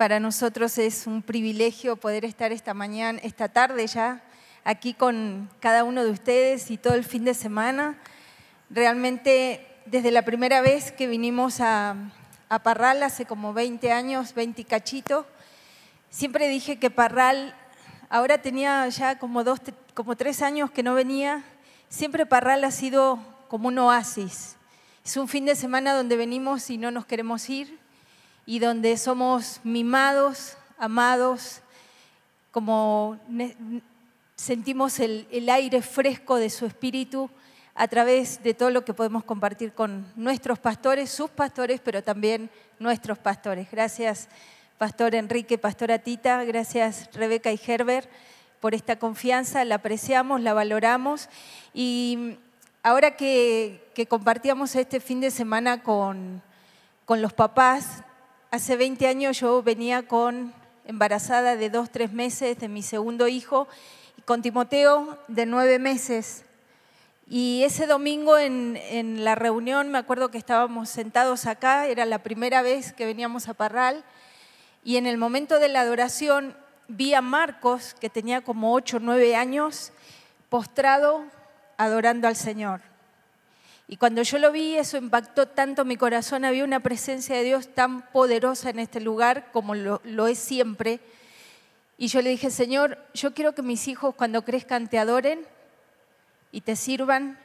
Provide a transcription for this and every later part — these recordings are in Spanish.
Para nosotros es un privilegio poder estar esta mañana, esta tarde ya, aquí con cada uno de ustedes y todo el fin de semana. Realmente desde la primera vez que vinimos a, Parral, hace como 20 años, 20 cachito, siempre dije que Parral, ahora tenía ya como, dos, como tres años que no venía, siempre Parral ha sido como un oasis. Es un fin de semana donde venimos y no nos queremos ir y donde somos mimados, amados, como sentimos el, aire fresco de su espíritu a través de todo lo que podemos compartir con nuestros pastores, sus pastores, pero también nuestros pastores. Gracias, Pastor Enrique, Pastora Tita, gracias Rebeca y Herbert por esta confianza, la apreciamos, la valoramos y ahora que, compartíamos este fin de semana con, con los papás, hace 20 años yo venía con embarazada de dos, tres meses de mi segundo hijo con Timoteo de nueve meses. Y ese domingo en, la reunión, me acuerdo que estábamos sentados acá, era la primera vez que veníamos a Parral, y en el momento de la adoración vi a Marcos, que tenía como ocho nueve años, postrado adorando al Señor. Y cuando yo lo vi, eso impactó tanto mi corazón, había una presencia de Dios tan poderosa en este lugar como lo es siempre y yo le dije, Señor, yo quiero que mis hijos cuando crezcan te adoren y te sirvan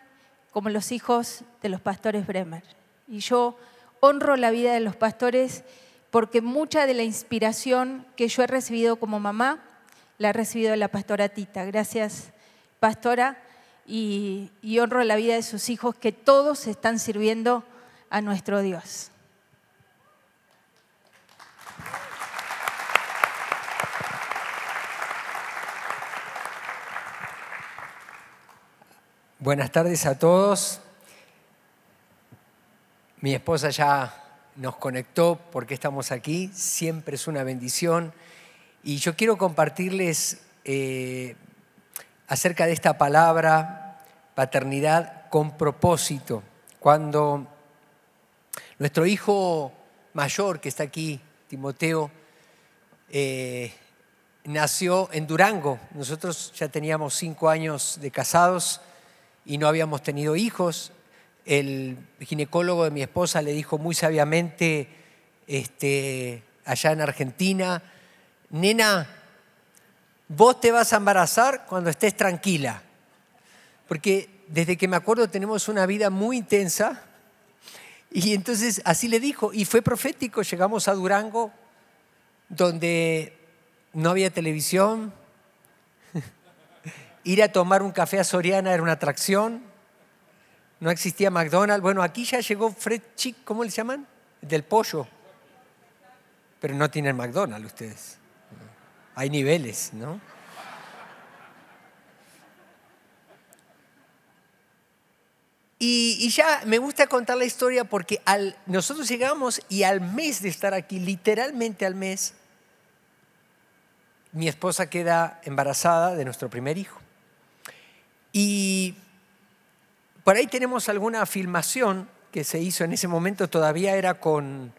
como los hijos de los pastores Bremer. Y yo honro la vida de los pastores porque mucha de la inspiración que yo he recibido como mamá la ha recibido de la pastora Tita. Gracias, pastora, y, honro la vida de sus hijos que todos están sirviendo a nuestro Dios. Buenas tardes a todos. Mi esposa ya nos conectó porque estamos aquí, siempre es una bendición. Y yo quiero compartirles eh, acerca de esta palabra, paternidad con propósito. Cuando nuestro hijo mayor, que está aquí, Timoteo, eh, nació en Durango, nosotros ya teníamos cinco años de casados, y no habíamos tenido hijos. El ginecólogo de mi esposa le dijo muy sabiamente este, allá en Argentina, nena, vos te vas a embarazar cuando estés tranquila. Porque desde que me acuerdo tenemos una vida muy intensa. Y entonces así le dijo, y fue profético, llegamos a Durango, donde no había televisión, Ir a tomar un café a Soriana era una atracción. No existía McDonald's. Bueno, aquí ya llegó Fred Chick, ¿cómo le llaman? Del pollo. Pero no tienen McDonald's ustedes. Hay niveles, ¿no? Y, ya me gusta contar la historia porque al, nosotros llegamos y al mes de estar aquí, literalmente al mes, mi esposa queda embarazada de nuestro primer hijo. Y por ahí tenemos alguna filmación que se hizo en ese momento, todavía era con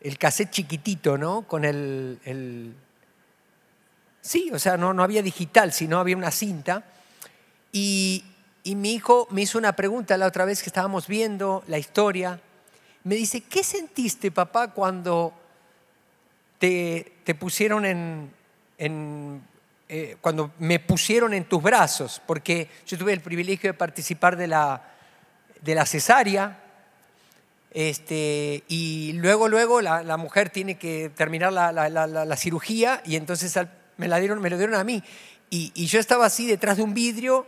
el cassette chiquitito, ¿no? Con el, Sí, o sea, no, no había digital, sino había una cinta. Y, mi hijo me hizo una pregunta la otra vez que estábamos viendo la historia. Me dice, ¿qué sentiste, papá, cuando te, pusieron en eh, cuando me pusieron en tus brazos, porque yo tuve el privilegio de participar de la, de la cesárea, este, y luego, luego la, mujer tiene que terminar la, cirugía y entonces me, la dieron, me lo dieron a mí. Y, yo estaba así detrás de un vidrio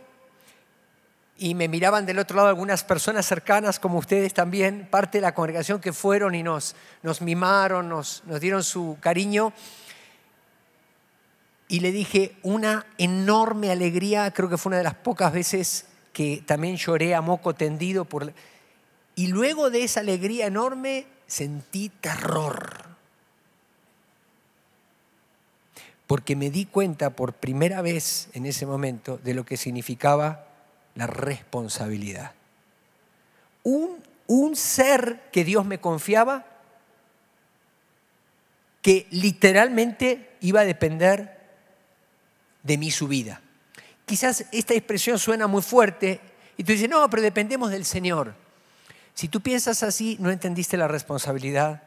y me miraban del otro lado algunas personas cercanas como ustedes también, parte de la congregación que fueron y nos, nos mimaron, nos, dieron su cariño y le dije una enorme alegría, creo que fue una de las pocas veces que también lloré a moco tendido. Y luego de esa alegría enorme sentí terror. Porque me di cuenta por primera vez en ese momento de lo que significaba la responsabilidad. Un, un ser que Dios me confiaba que literalmente iba a depender de mí su vida. Quizás esta expresión suena muy fuerte y tú dices, no, pero dependemos del Señor. Si tú piensas así, no entendiste la responsabilidad.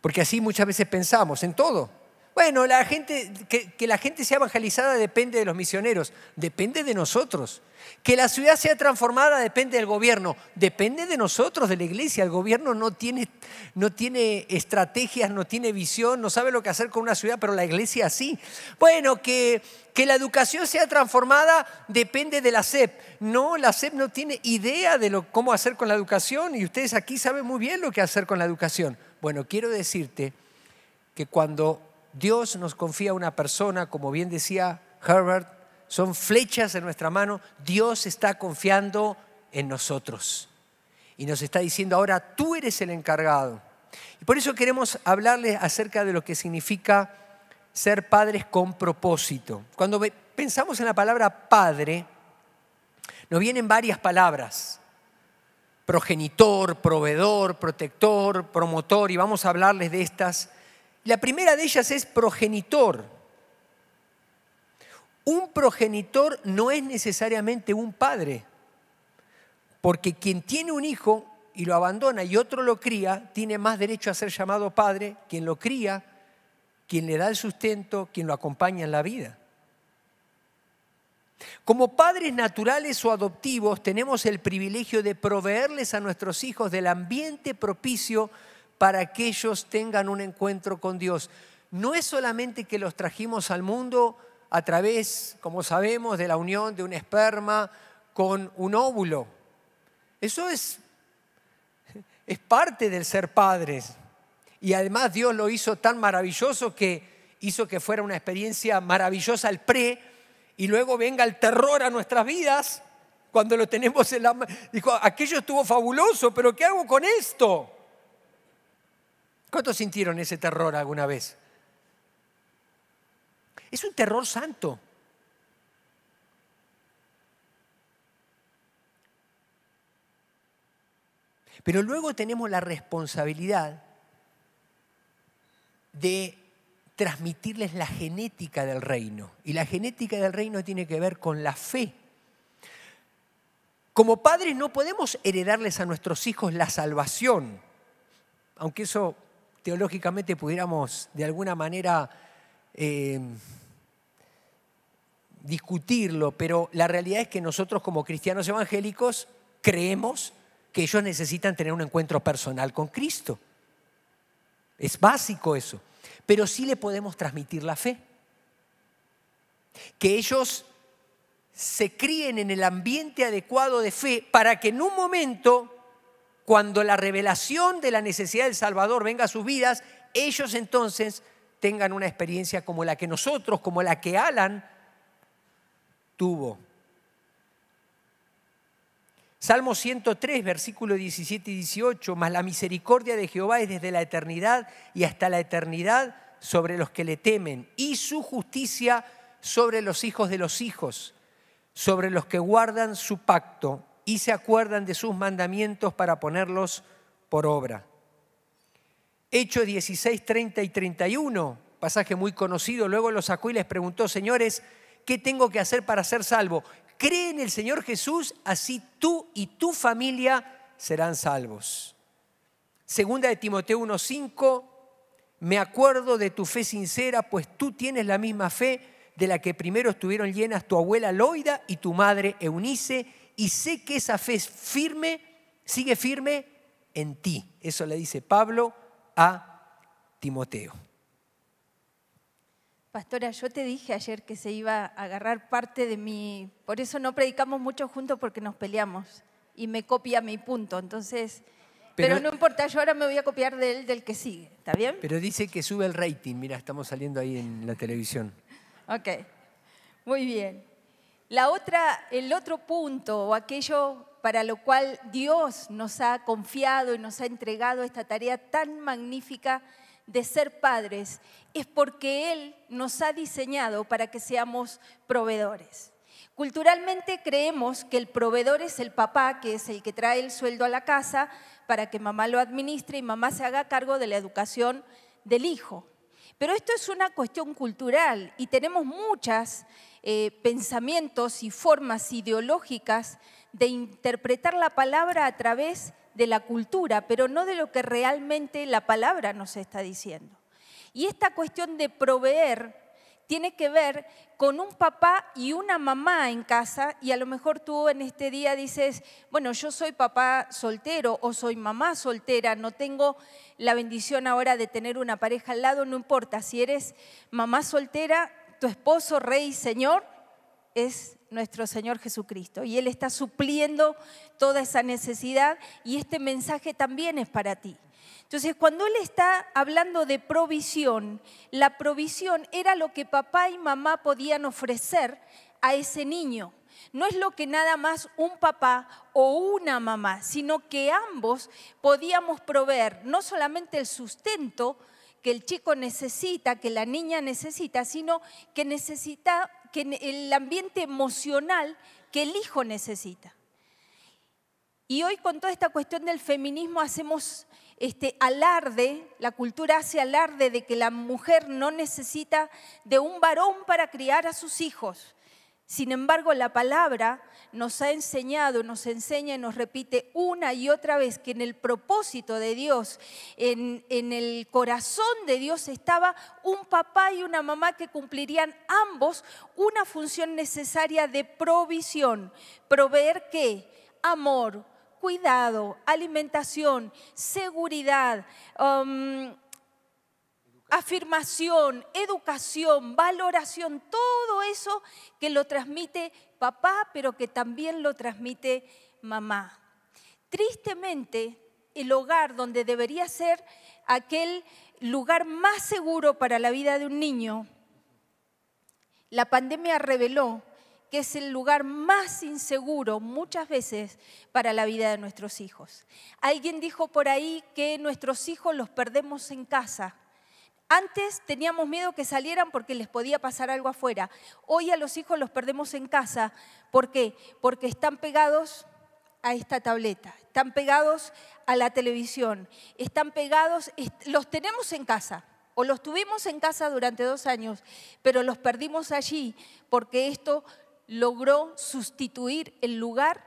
Porque así muchas veces pensamos en todo. Bueno, la gente, que, la gente sea evangelizada depende de los misioneros, depende de nosotros. Que la ciudad sea transformada depende del gobierno, depende de nosotros, de la iglesia. El gobierno no tiene, no tiene estrategias, no tiene visión, no sabe lo que hacer con una ciudad, pero la iglesia sí. Bueno, que, que la educación sea transformada depende de la SEP. No, la SEP no tiene idea de cómo hacer con la educación y ustedes aquí saben muy bien lo que hacer con la educación. Bueno, quiero decirte que cuando Dios nos confía una persona, como bien decía Herbert, son flechas en nuestra mano, Dios está confiando en nosotros. Y nos está diciendo, ahora tú eres el encargado. Y por eso queremos hablarles acerca de lo que significa ser padres con propósito. Cuando pensamos en la palabra padre, nos vienen varias palabras. Progenitor, proveedor, protector, promotor, y vamos a hablarles de estas la primera de ellas es progenitor. Un progenitor no es necesariamente un padre, porque quien tiene un hijo y lo abandona y otro lo cría, tiene más derecho a ser llamado padre quien lo cría, quien le da el sustento, quien lo acompaña en la vida. Como padres naturales o adoptivos tenemos el privilegio de proveerles a nuestros hijos del ambiente propicio para que ellos tengan un encuentro con Dios. No es solamente que los trajimos al mundo a través, como sabemos, de la unión de un esperma con un óvulo. Eso es, es parte del ser padres. Y además Dios lo hizo tan maravilloso que hizo que fuera una experiencia maravillosa el pre y luego venga el terror a nuestras vidas cuando lo tenemos en la... Dijo, aquello estuvo fabuloso, pero ¿qué hago con esto? ¿Cuántos sintieron ese terror alguna vez? Es un terror santo. Pero luego tenemos la responsabilidad de transmitirles la genética del reino. Y la genética del reino tiene que ver con la fe. Como padres no podemos heredarles a nuestros hijos la salvación, aunque eso teológicamente pudiéramos de alguna manera eh, discutirlo, pero la realidad es que nosotros como cristianos evangélicos creemos que ellos necesitan tener un encuentro personal con Cristo. Es básico eso, pero sí le podemos transmitir la fe. Que ellos se críen en el ambiente adecuado de fe para que en un momento cuando la revelación de la necesidad del Salvador venga a sus vidas, ellos entonces tengan una experiencia como la que nosotros, como la que Alan tuvo. Salmo 103, versículo 17 y 18, mas la misericordia de Jehová es desde la eternidad y hasta la eternidad sobre los que le temen, y su justicia sobre los hijos de los hijos, sobre los que guardan su pacto y se acuerdan de sus mandamientos para ponerlos por obra. Hechos 16, 30 y 31, pasaje muy conocido, luego lo sacó y les preguntó, señores, ¿qué tengo que hacer para ser salvo? Cree en el Señor Jesús, así tú y tu familia serán salvos. Segunda de Timoteo 1:5, me acuerdo de tu fe sincera, pues tú tienes la misma fe de la que primero estuvieron llenas tu abuela Loida y tu madre Eunice, y sé que esa fe es firme, sigue firme en ti. Eso le dice Pablo a Timoteo. Pastora, yo te dije ayer que se iba a agarrar parte de mi... Por eso no predicamos mucho juntos porque nos peleamos y me copia mi punto. Entonces, pero, no importa, yo ahora me voy a copiar de él, del que sigue. ¿Está bien? Pero dice que sube el rating. Mira, estamos saliendo ahí en la televisión. Ok, muy bien. La otra, el otro punto o aquello para lo cual Dios nos ha confiado y nos ha entregado esta tarea tan magnífica de ser padres es porque Él nos ha diseñado para que seamos proveedores. Culturalmente creemos que el proveedor es el papá, que es el que trae el sueldo a la casa para que mamá lo administre y mamá se haga cargo de la educación del hijo. Pero esto es una cuestión cultural y tenemos muchos eh, pensamientos y formas ideológicas de interpretar la palabra a través de la cultura, pero no de lo que realmente la palabra nos está diciendo. Y esta cuestión de proveer tiene que ver con un papá y una mamá en casa y a lo mejor tú en este día dices, bueno, yo soy papá soltero o soy mamá soltera, no tengo la bendición ahora de tener una pareja al lado, no importa, si eres mamá soltera, tu esposo, rey, señor, es nuestro Señor Jesucristo y Él está supliendo toda esa necesidad y este mensaje también es para ti. Entonces, cuando él está hablando de provisión, la provisión era lo que papá y mamá podían ofrecer a ese niño. No es lo que nada más un papá o una mamá, sino que ambos podíamos proveer no solamente el sustento que el chico necesita, que la niña necesita, sino que necesita que el ambiente emocional que el hijo necesita. Y hoy con toda esta cuestión del feminismo hacemos este alarde, la cultura hace alarde de que la mujer no necesita de un varón para criar a sus hijos. Sin embargo, la palabra nos ha enseñado, nos enseña y nos repite una y otra vez que en el propósito de Dios, en, en, el corazón de Dios estaba un papá y una mamá que cumplirían ambos una función necesaria de provisión. ¿Proveer qué? Amor, cuidado, alimentación, seguridad, um, afirmación, educación, valoración, todo eso que lo transmite papá, pero que también lo transmite mamá. Tristemente, el hogar donde debería ser aquel lugar más seguro para la vida de un niño, la pandemia reveló que es el lugar más inseguro muchas veces para la vida de nuestros hijos. Alguien dijo por ahí que nuestros hijos los perdemos en casa. Antes teníamos miedo que salieran porque les podía pasar algo afuera. Hoy a los hijos los perdemos en casa. ¿Por qué? Porque están pegados a esta tableta, están pegados a la televisión, están pegados, los tenemos en casa o los tuvimos en casa durante dos años, pero los perdimos allí porque esto logró sustituir el lugar,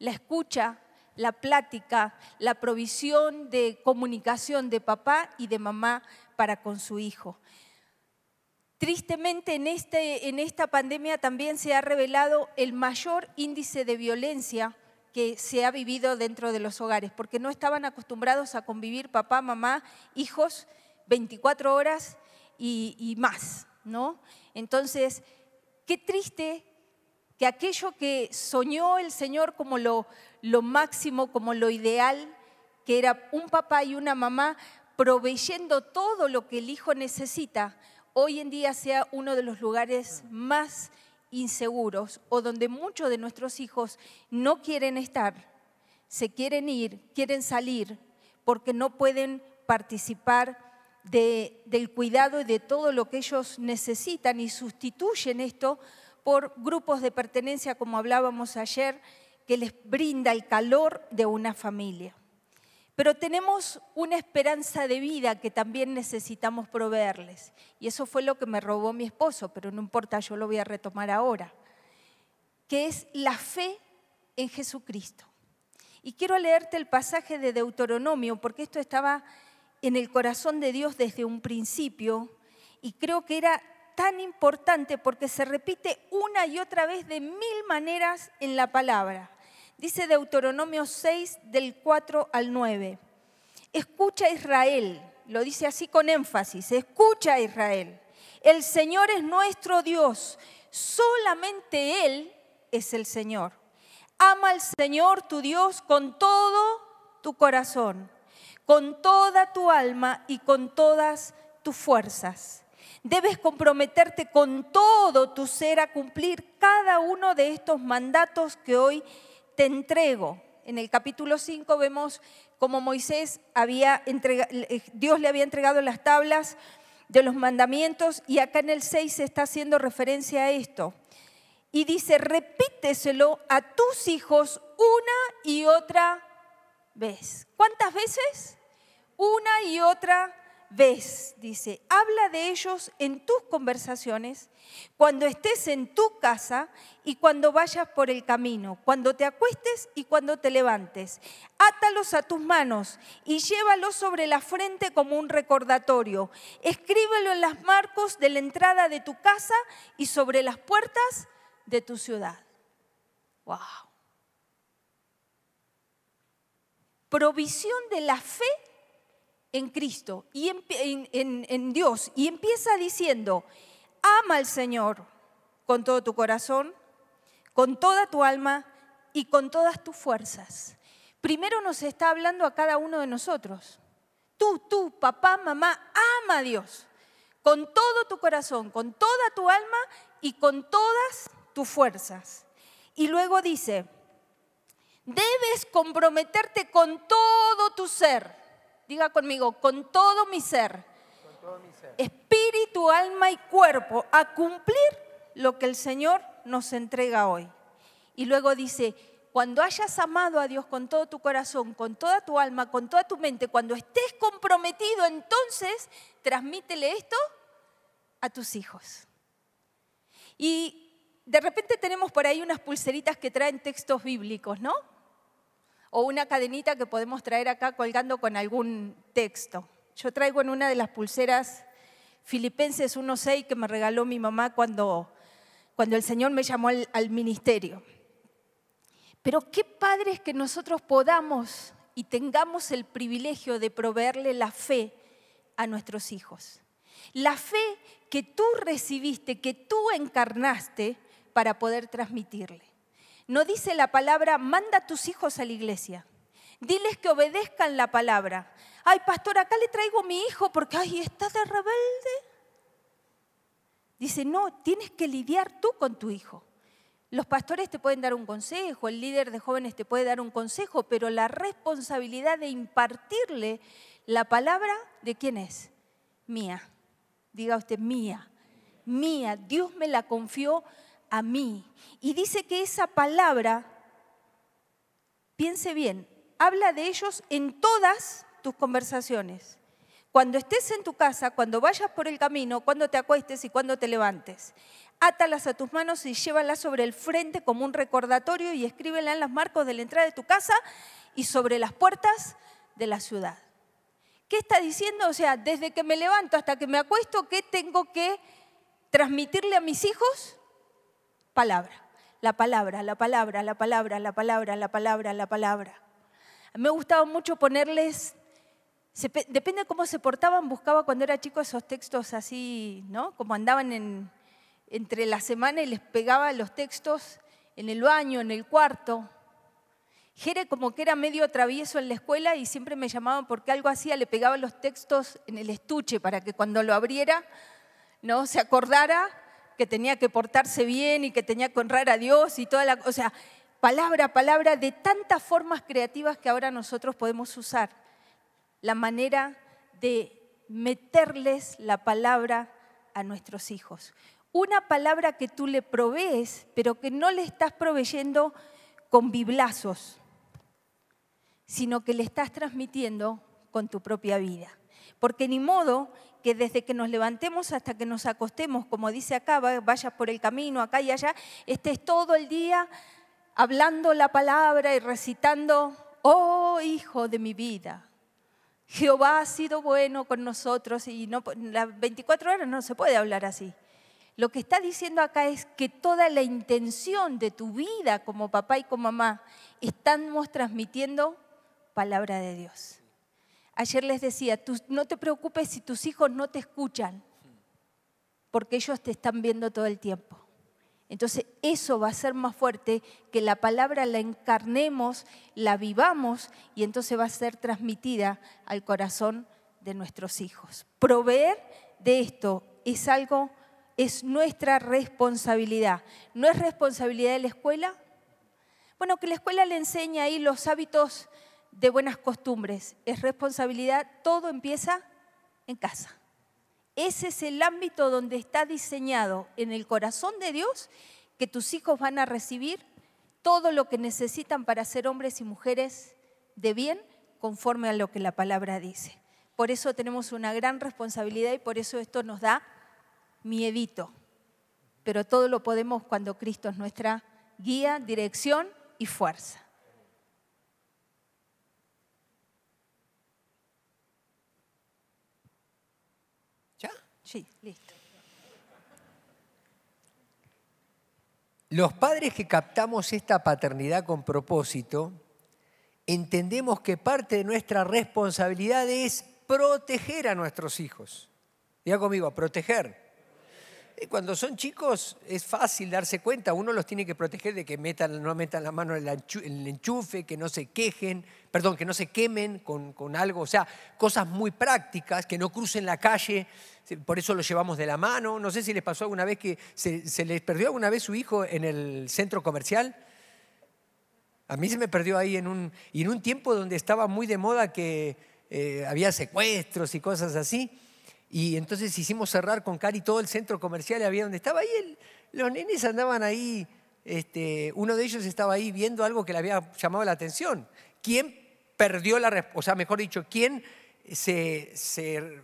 la escucha, la plática, la provisión de comunicación de papá y de mamá para con su hijo. Tristemente en, este, en esta pandemia también se ha revelado el mayor índice de violencia que se ha vivido dentro de los hogares, porque no estaban acostumbrados a convivir papá, mamá, hijos 24 horas y, y más, ¿no? Entonces, Qué triste que aquello que soñó el Señor como lo, lo máximo, como lo ideal, que era un papá y una mamá proveyendo todo lo que el hijo necesita, hoy en día sea uno de los lugares más inseguros o donde muchos de nuestros hijos no quieren estar, se quieren ir, quieren salir, porque no pueden participar del cuidado y de todo lo que ellos necesitan y sustituyen esto por grupos de pertenencia, como hablábamos ayer, que les brinda el calor de una familia. Pero tenemos una esperanza de vida que también necesitamos proveerles. Y eso fue lo que me robó mi esposo, pero no importa, yo lo voy a retomar ahora. Que es la fe en Jesucristo. Y quiero leerte el pasaje de Deuteronomio, porque esto estaba en el corazón de Dios desde un principio y creo que era tan importante porque se repite una y otra vez de mil maneras en la palabra. Dice Deuteronomio 6 del 4 al 9. Escucha Israel, lo dice así con énfasis, escucha Israel. El Señor es nuestro Dios, solamente Él es el Señor. Ama al Señor tu Dios con todo tu corazón con toda tu alma y con todas tus fuerzas. Debes comprometerte con todo tu ser a cumplir cada uno de estos mandatos que hoy te entrego. En el capítulo 5 vemos cómo Moisés había eh, Dios le había entregado las tablas de los mandamientos y acá en el 6 se está haciendo referencia a esto. Y dice, repíteselo a tus hijos una y otra vez. ¿Cuántas veces? una y otra vez, dice, habla de ellos en tus conversaciones, cuando estés en tu casa y cuando vayas por el camino, cuando te acuestes y cuando te levantes. Átalos a tus manos y llévalos sobre la frente como un recordatorio. Escríbelo en las marcos de la entrada de tu casa y sobre las puertas de tu ciudad. Wow. Provisión de la fe en Cristo y en, Dios y empieza diciendo, ama al Señor con todo tu corazón, con toda tu alma y con todas tus fuerzas. Primero nos está hablando a cada uno de nosotros. Tú, tú, papá, mamá, ama a Dios con todo tu corazón, con toda tu alma y con todas tus fuerzas. Y luego dice, debes comprometerte con todo tu ser Diga conmigo, con todo mi ser, espíritu, alma y cuerpo, a cumplir lo que el Señor nos entrega hoy. Y luego dice, cuando hayas amado a Dios con todo tu corazón, con toda tu alma, con toda tu mente, cuando estés comprometido, entonces transmítele esto a tus hijos. Y de repente tenemos por ahí unas pulseritas que traen textos bíblicos, ¿no? O una cadenita que podemos traer acá colgando con algún texto. Yo traigo en una de las pulseras Filipenses 1.6 que me regaló mi mamá cuando, cuando el Señor me llamó al, al ministerio. Pero qué padre es que nosotros podamos y tengamos el privilegio de proveerle la fe a nuestros hijos. La fe que tú recibiste, que tú encarnaste para poder transmitirle. No dice la palabra, manda a tus hijos a la iglesia. Diles que obedezcan la palabra. Ay, pastor, acá le traigo mi hijo porque, ay, está de rebelde. Dice, no, tienes que lidiar tú con tu hijo. Los pastores te pueden dar un consejo, el líder de jóvenes te puede dar un consejo, pero la responsabilidad de impartirle la palabra, ¿de quién es? Mía. Diga usted, mía. Mía. Dios me la confió a mí. Y dice que esa palabra, piense bien, habla de ellos en todas tus conversaciones. Cuando estés en tu casa, cuando vayas por el camino, cuando te acuestes y cuando te levantes. Átalas a tus manos y llévalas sobre el frente como un recordatorio y escríbelas en las marcos de la entrada de tu casa y sobre las puertas de la ciudad. ¿Qué está diciendo? O sea, desde que me levanto hasta que me acuesto, ¿qué tengo que transmitirle a mis hijos? Palabra, la palabra, la palabra, la palabra, la palabra, la palabra, la palabra. Me gustaba mucho ponerles, depende de cómo se portaban, buscaba cuando era chico esos textos así, ¿no? Como andaban en, entre la semana y les pegaba los textos en el baño, en el cuarto. Jere como que era medio travieso en la escuela y siempre me llamaban porque algo hacía, le pegaba los textos en el estuche para que cuando lo abriera, ¿no? Se acordara que tenía que portarse bien y que tenía que honrar a Dios y toda la... O sea, palabra palabra, de tantas formas creativas que ahora nosotros podemos usar. La manera de meterles la palabra a nuestros hijos. Una palabra que tú le provees, pero que no le estás proveyendo con biblazos, sino que le estás transmitiendo con tu propia vida. Porque ni modo que desde que nos levantemos hasta que nos acostemos, como dice acá, vayas por el camino acá y allá, estés todo el día hablando la palabra y recitando, oh hijo de mi vida, Jehová ha sido bueno con nosotros y no, las 24 horas no se puede hablar así. Lo que está diciendo acá es que toda la intención de tu vida como papá y como mamá estamos transmitiendo palabra de Dios. Ayer les decía, no te preocupes si tus hijos no te escuchan, porque ellos te están viendo todo el tiempo. Entonces eso va a ser más fuerte que la palabra la encarnemos, la vivamos y entonces va a ser transmitida al corazón de nuestros hijos. Proveer de esto es algo, es nuestra responsabilidad. ¿No es responsabilidad de la escuela? Bueno, que la escuela le enseñe ahí los hábitos de buenas costumbres, es responsabilidad, todo empieza en casa. Ese es el ámbito donde está diseñado en el corazón de Dios que tus hijos van a recibir todo lo que necesitan para ser hombres y mujeres de bien conforme a lo que la palabra dice. Por eso tenemos una gran responsabilidad y por eso esto nos da miedito. Pero todo lo podemos cuando Cristo es nuestra guía, dirección y fuerza. ¿Ya? Sí, listo. Los padres que captamos esta paternidad con propósito, entendemos que parte de nuestra responsabilidad es proteger a nuestros hijos. Diga conmigo, proteger. Cuando son chicos es fácil darse cuenta, uno los tiene que proteger de que metan, no metan la mano en el enchufe, que no se quejen, perdón, que no se quemen con, con algo, o sea, cosas muy prácticas, que no crucen la calle, por eso los llevamos de la mano. No sé si les pasó alguna vez que se, les perdió alguna vez su hijo en el centro comercial. A mí se me perdió ahí en un, en un tiempo donde estaba muy de moda que eh, había secuestros y cosas así. Y entonces hicimos cerrar con Cari todo el centro comercial, había donde estaba ahí, los nenes andaban ahí, este, uno de ellos estaba ahí viendo algo que le había llamado la atención. ¿Quién perdió la, o sea, mejor dicho, quién se, se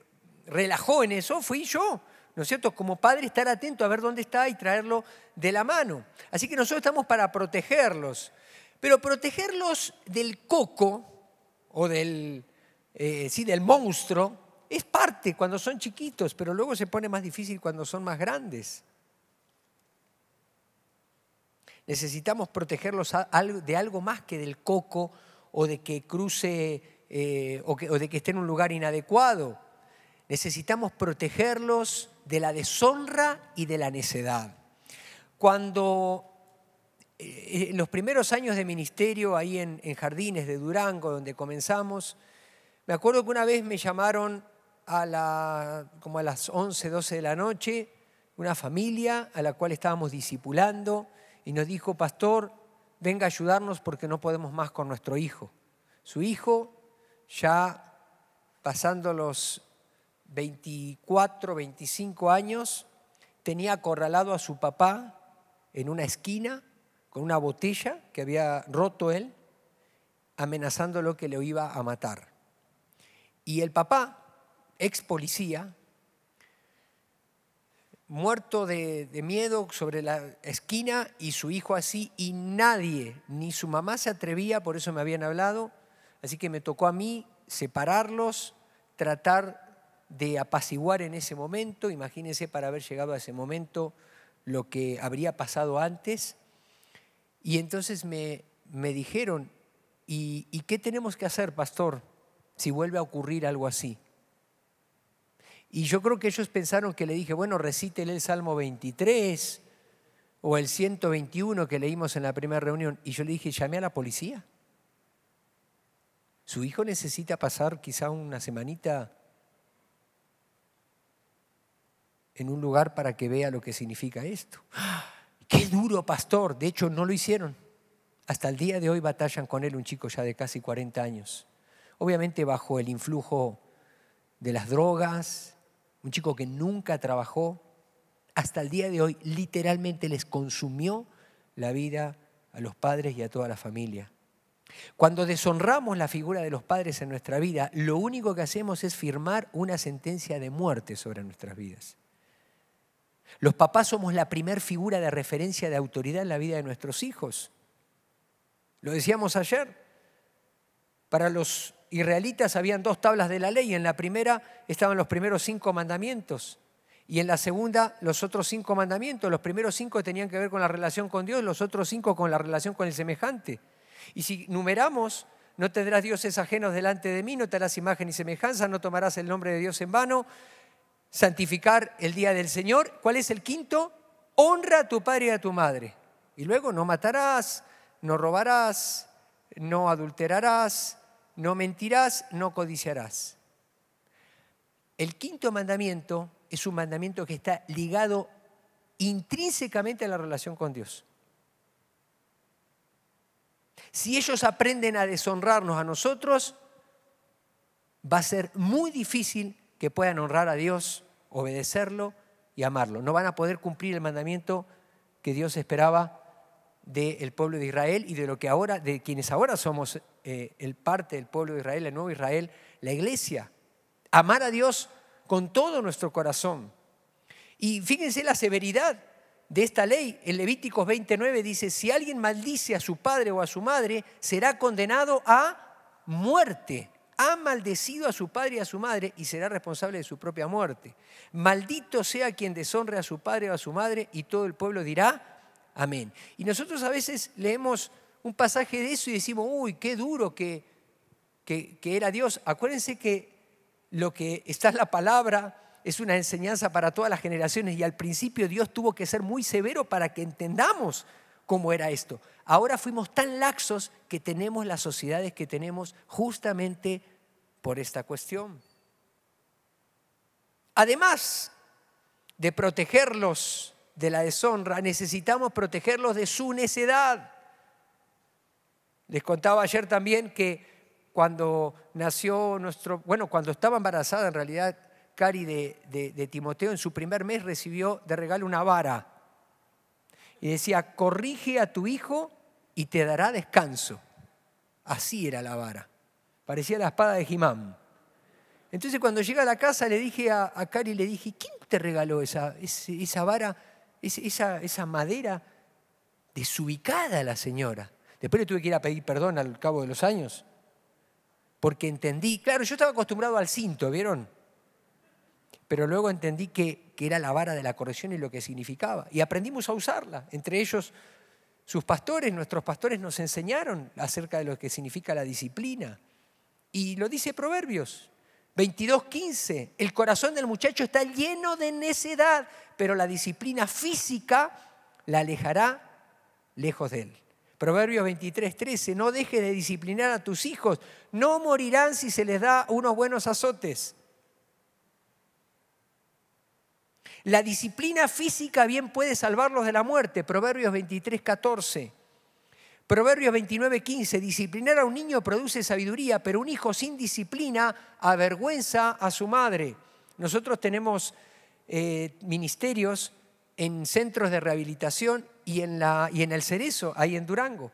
relajó en eso? Fui yo. ¿no es cierto? Como padre estar atento a ver dónde está y traerlo de la mano. Así que nosotros estamos para protegerlos, pero protegerlos del coco o del, eh, sí, del monstruo es parte cuando son chiquitos, pero luego se pone más difícil cuando son más grandes. Necesitamos protegerlos de algo más que del coco o de que cruce eh, o, de que esté en un lugar inadecuado. Necesitamos protegerlos de la deshonra y de la necedad. Cuando eh, en los primeros años de ministerio ahí en, en Jardines de Durango, donde comenzamos, me acuerdo que una vez me llamaron a la, como a las 11, 12 de la noche, una familia a la cual estábamos discipulando y nos dijo, pastor, venga a ayudarnos porque no podemos más con nuestro hijo. Su hijo, ya pasando los 24, 25 años, tenía acorralado a su papá en una esquina con una botella que había roto él, amenazándolo que le iba a matar. Y el papá ex policía, muerto de, miedo sobre la esquina y su hijo así, y nadie, ni su mamá se atrevía, por eso me habían hablado, así que me tocó a mí separarlos, tratar de apaciguar en ese momento, imagínense para haber llegado a ese momento lo que habría pasado antes, y entonces me, me dijeron, ¿y, ¿y qué tenemos que hacer, pastor, si vuelve a ocurrir algo así? Y yo creo que ellos pensaron que le dije, bueno, recítele el Salmo 23 o el 121 que leímos en la primera reunión. Y yo le dije, llame a la policía. Su hijo necesita pasar quizá una semanita en un lugar para que vea lo que significa esto. ¡Qué duro, pastor! De hecho, no lo hicieron. Hasta el día de hoy batallan con él un chico ya de casi 40 años. Obviamente bajo el influjo de las drogas, un chico que nunca trabajó, hasta el día de hoy literalmente les consumió la vida a los padres y a toda la familia. Cuando deshonramos la figura de los padres en nuestra vida, lo único que hacemos es firmar una sentencia de muerte sobre nuestras vidas. Los papás somos la primer figura de referencia de autoridad en la vida de nuestros hijos. Lo decíamos ayer. Para los israelitas habían dos tablas de la ley. En la primera estaban los primeros cinco mandamientos y en la segunda los otros cinco mandamientos. Los primeros cinco tenían que ver con la relación con Dios, los otros cinco con la relación con el semejante. Y si numeramos, no tendrás dioses ajenos delante de mí, no te harás imagen y semejanza, no tomarás el nombre de Dios en vano, santificar el día del Señor. ¿Cuál es el quinto? Honra a tu padre y a tu madre. Y luego no matarás, no robarás, no adulterarás, no mentirás, no codiciarás. El quinto mandamiento es un mandamiento que está ligado intrínsecamente a la relación con Dios. Si ellos aprenden a deshonrarnos a nosotros, va a ser muy difícil que puedan honrar a Dios, obedecerlo y amarlo. No van a poder cumplir el mandamiento que Dios esperaba del pueblo de Israel y de lo que ahora, de quienes ahora somos eh, el parte del pueblo de Israel, el nuevo Israel, la iglesia. Amar a Dios con todo nuestro corazón. Y fíjense la severidad de esta ley. En Levíticos 29 dice, si alguien maldice a su padre o a su madre, será condenado a muerte. Ha maldecido a su padre y a su madre y será responsable de su propia muerte. Maldito sea quien deshonre a su padre o a su madre y todo el pueblo dirá, amén. Y nosotros a veces leemos un pasaje de eso y decimos, uy, qué duro que, que, que era Dios. Acuérdense que lo que está en la palabra es una enseñanza para todas las generaciones y al principio Dios tuvo que ser muy severo para que entendamos cómo era esto. Ahora fuimos tan laxos que tenemos las sociedades que tenemos justamente por esta cuestión. Además de protegerlos de la deshonra, necesitamos protegerlos de su necedad. Les contaba ayer también que cuando nació nuestro, bueno, cuando estaba embarazada en realidad Cari de, Timoteo, en su primer mes recibió de regalo una vara. Y decía, corrige a tu hijo y te dará descanso. Así era la vara. Parecía la espada de Jimán. Entonces cuando llega a la casa le dije a, Cari, le dije, ¿quién te regaló esa, esa, vara, esa, esa madera desubicada a la señora? Después le tuve que ir a pedir perdón al cabo de los años, porque entendí, claro, yo estaba acostumbrado al cinto, ¿vieron? pero luego entendí que, era la vara de la corrección y lo que significaba. Y aprendimos a usarla. Entre ellos, sus pastores, nuestros pastores nos enseñaron acerca de lo que significa la disciplina. Y lo dice Proverbios 22.15. El corazón del muchacho está lleno de necedad, pero la disciplina física la alejará lejos de él. Proverbios 23.13. No dejes de disciplinar a tus hijos. No morirán si se les da unos buenos azotes. La disciplina física bien puede salvarlos de la muerte, Proverbios 23, 14. Proverbios 29, 15. Disciplinar a un niño produce sabiduría, pero un hijo sin disciplina avergüenza a su madre. Nosotros tenemos eh, ministerios en centros de rehabilitación y en, el Cerezo, ahí en Durango.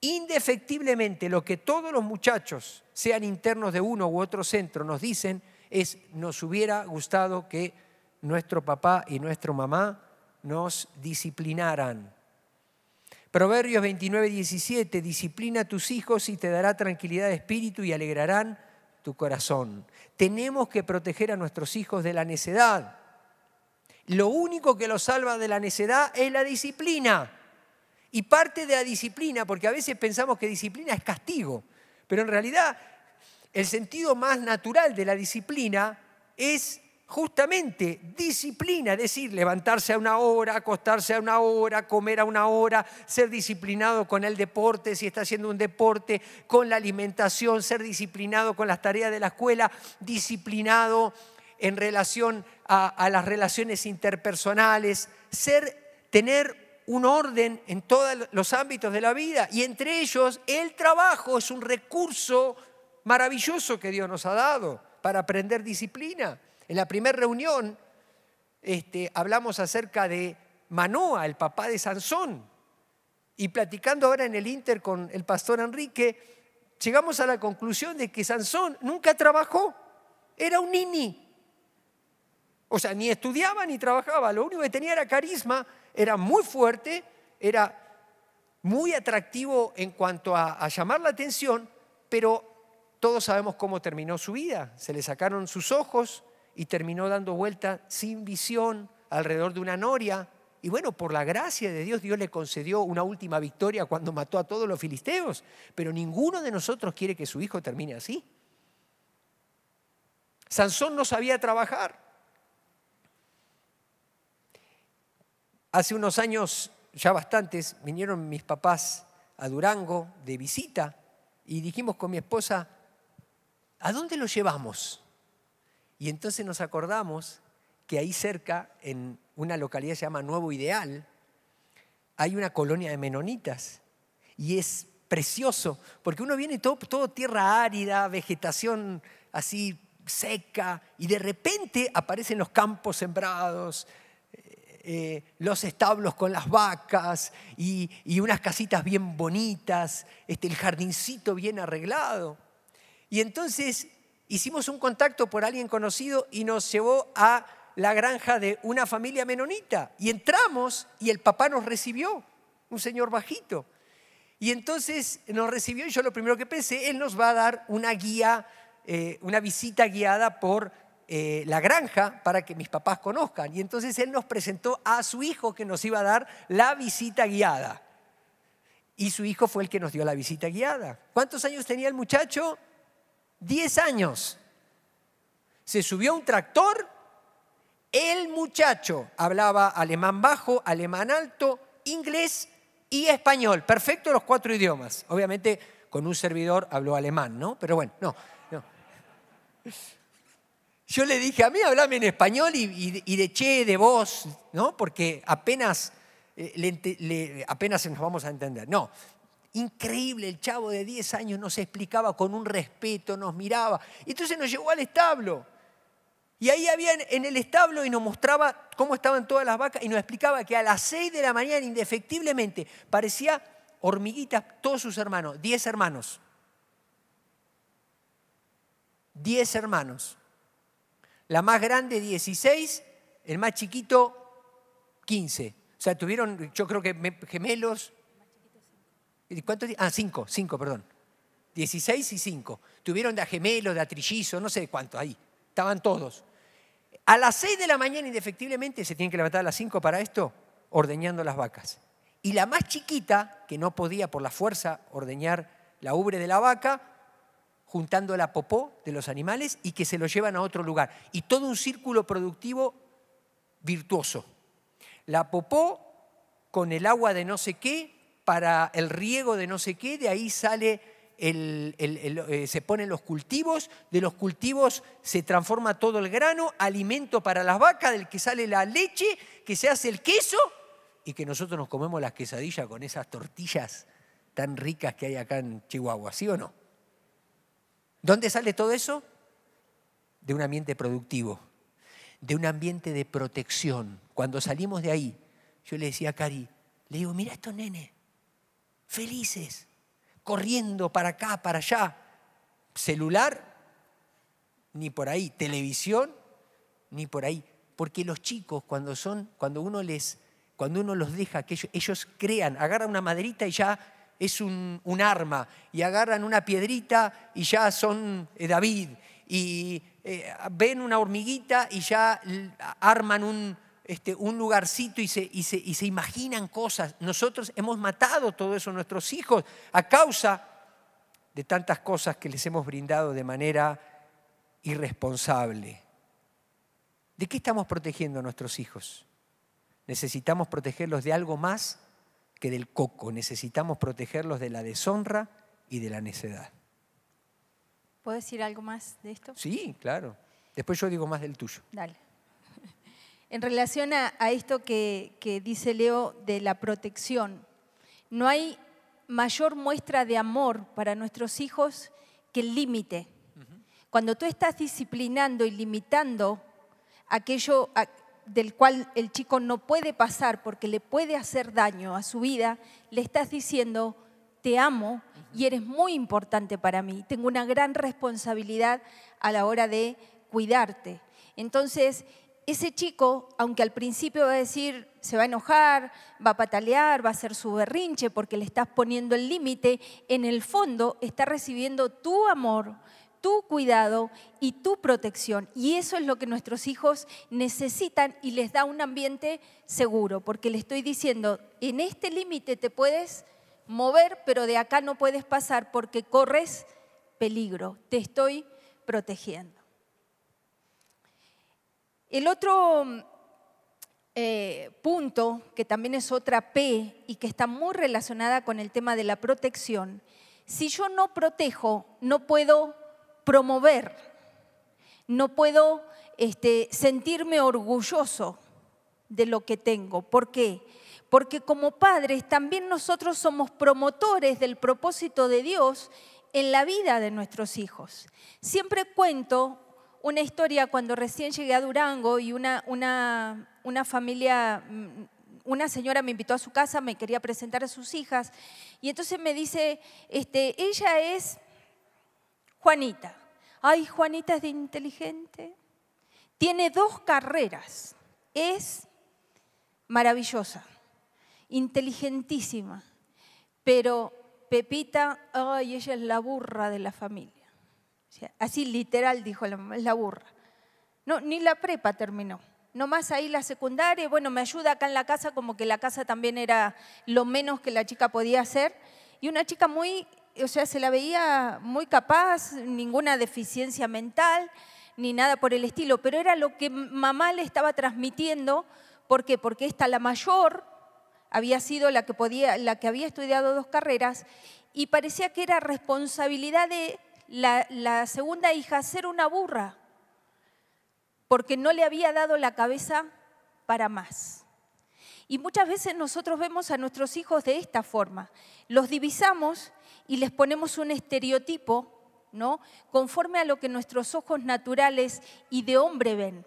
Indefectiblemente lo que todos los muchachos, sean internos de uno u otro centro, nos dicen es, nos hubiera gustado que nuestro papá y nuestra mamá nos disciplinaran. Proverbios 29, 17, disciplina a tus hijos y te dará tranquilidad de espíritu y alegrarán tu corazón. Tenemos que proteger a nuestros hijos de la necedad. Lo único que los salva de la necedad es la disciplina. Y parte de la disciplina, porque a veces pensamos que disciplina es castigo, pero en realidad el sentido más natural de la disciplina es justamente disciplina, es decir, levantarse a una hora, acostarse a una hora, comer a una hora, ser disciplinado con el deporte, si está haciendo un deporte, con la alimentación, ser disciplinado con las tareas de la escuela, disciplinado en relación a, las relaciones interpersonales, ser, tener un orden en todos los ámbitos de la vida y entre ellos el trabajo es un recurso maravilloso que Dios nos ha dado para aprender disciplina. En la primera reunión este, hablamos acerca de Manoa, el papá de Sansón. Y platicando ahora en el Inter con el pastor Enrique, llegamos a la conclusión de que Sansón nunca trabajó, era un nini. O sea, ni estudiaba ni trabajaba, lo único que tenía era carisma, era muy fuerte, era muy atractivo en cuanto a, llamar la atención, pero todos sabemos cómo terminó su vida. Se le sacaron sus ojos, y terminó dando vuelta sin visión alrededor de una noria. Y bueno, por la gracia de Dios, Dios le concedió una última victoria cuando mató a todos los filisteos. Pero ninguno de nosotros quiere que su hijo termine así. Sansón no sabía trabajar. Hace unos años, ya bastantes, vinieron mis papás a Durango de visita y dijimos con mi esposa, ¿a dónde lo llevamos? Y entonces nos acordamos que ahí cerca, en una localidad que se llama Nuevo Ideal, hay una colonia de menonitas. Y es precioso, porque uno viene todo, todo tierra árida, vegetación así seca, y de repente aparecen los campos sembrados, eh, los establos con las vacas y, y, unas casitas bien bonitas, este, el jardincito bien arreglado. Y entonces hicimos un contacto por alguien conocido y nos llevó a la granja de una familia menonita. Y entramos y el papá nos recibió, un señor bajito. Y entonces nos recibió y yo lo primero que pensé, él nos va a dar una guía, eh, una visita guiada por eh, la granja para que mis papás conozcan. Y entonces él nos presentó a su hijo que nos iba a dar la visita guiada. Y su hijo fue el que nos dio la visita guiada. ¿Cuántos años tenía el muchacho? Diez años. Se subió a un tractor. El muchacho hablaba alemán bajo, alemán alto, inglés y español. Perfecto los cuatro idiomas. Obviamente con un servidor habló alemán, ¿no? Pero bueno, no, no. Yo le dije, a mí hablame en español y, de che, de vos, ¿no? Porque apenas, eh, apenas nos vamos a entender. No, increíble, el chavo de 10 años nos explicaba con un respeto, nos miraba. Y entonces nos llevó al establo. Y ahí había en el establo y nos mostraba cómo estaban todas las vacas y nos explicaba que a las 6 de la mañana, indefectiblemente, parecía hormiguitas, todos sus hermanos, 10 hermanos. 10 hermanos. La más grande 16, el más chiquito 15. O sea, tuvieron, yo creo que gemelos. ¿Cuántos? Ah, 5, 5, perdón. 16 y 5. Tuvieron de a gemelos, de a trillizo, no sé cuántos ahí. Estaban todos. A las 6 de la mañana, indefectiblemente, se tienen que levantar a las 5 para esto, ordeñando las vacas. Y la más chiquita, que no podía por la fuerza ordeñar la ubre de la vaca, juntando la popó de los animales y que se lo llevan a otro lugar. Y todo un círculo productivo virtuoso. La popó con el agua de no sé qué para el riego de no sé qué, de ahí sale eh, se ponen los cultivos, de los cultivos se transforma todo el grano, alimento para las vacas, del que sale la leche, que se hace el queso y que nosotros nos comemos las quesadillas con esas tortillas tan ricas que hay acá en Chihuahua, ¿sí o no? ¿Dónde sale todo eso? De un ambiente productivo, de un ambiente de protección. Cuando salimos de ahí, yo le decía a Cari, le digo, mira estos nenes, felices, corriendo para acá, para allá. Celular, ni por ahí. Televisión, ni por ahí. Porque los chicos, cuando son, cuando uno les, cuando uno los deja que ellos, ellos crean, agarran una maderita y ya es un, arma, y agarran una piedrita y ya son eh, David, y eh, ven una hormiguita y ya arman un, este, un lugarcito y se, y, se, y se imaginan cosas. Nosotros hemos matado todo eso a nuestros hijos a causa de tantas cosas que les hemos brindado de manera irresponsable. ¿De qué estamos protegiendo a nuestros hijos? Necesitamos protegerlos de algo más que del coco. Necesitamos protegerlos de la deshonra y de la necedad. ¿Puedo decir algo más de esto? Sí, claro. Después yo digo más del tuyo. Dale. En relación a, esto que, que dice Leo de la protección, no hay mayor muestra de amor para nuestros hijos que el límite. Cuando tú estás disciplinando y limitando aquello, del cual el chico no puede pasar porque le puede hacer daño a su vida, le estás diciendo, te amo y eres muy importante para mí. Tengo una gran responsabilidad a la hora de cuidarte. Entonces, ese chico, aunque al principio va a decir, se va a enojar, va a patalear, va a hacer su berrinche porque le estás poniendo el límite, en el fondo está recibiendo tu amor, tu cuidado y tu protección. Y eso es lo que nuestros hijos necesitan y les da un ambiente seguro, porque le estoy diciendo, en este límite te puedes mover, pero de acá no puedes pasar porque corres peligro, te estoy protegiendo. El otro eh, punto, que también es otra P y que está muy relacionada con el tema de la protección, si yo no protejo, no puedo promover, no puedo este, sentirme orgulloso de lo que tengo. ¿Por qué? Porque como padres también nosotros somos promotores del propósito de Dios en la vida de nuestros hijos. Siempre cuento una historia cuando recién llegué a Durango y una, una, una familia mm, una señora me invitó a su casa, me quería presentar a sus hijas, y entonces me dice, este, ella es Juanita. Ay, Juanita es de inteligente. Tiene dos carreras. Es maravillosa, inteligentísima. Pero Pepita, ay, ella es la burra de la familia. así literal dijo la mamá, es la burra. No, ni la prepa terminó. Nomás ahí la secundaria, bueno, me ayuda acá en la casa, como que la casa también era lo menos que la chica podía hacer. Y una chica muy, o sea, se la veía muy capaz, ninguna deficiencia mental, ni nada por el estilo, pero era lo que mamá le estaba transmitiendo. ¿Por qué? Porque esta, la mayor, había sido la que, podía, la que había estudiado dos carreras y parecía que era responsabilidad de la, la segunda hija ser una burra porque no le había dado la cabeza para más. Y muchas veces nosotros vemos a nuestros hijos de esta forma. Los divisamos y les ponemos un estereotipo, ¿no? Conforme a lo que nuestros ojos naturales y de hombre ven.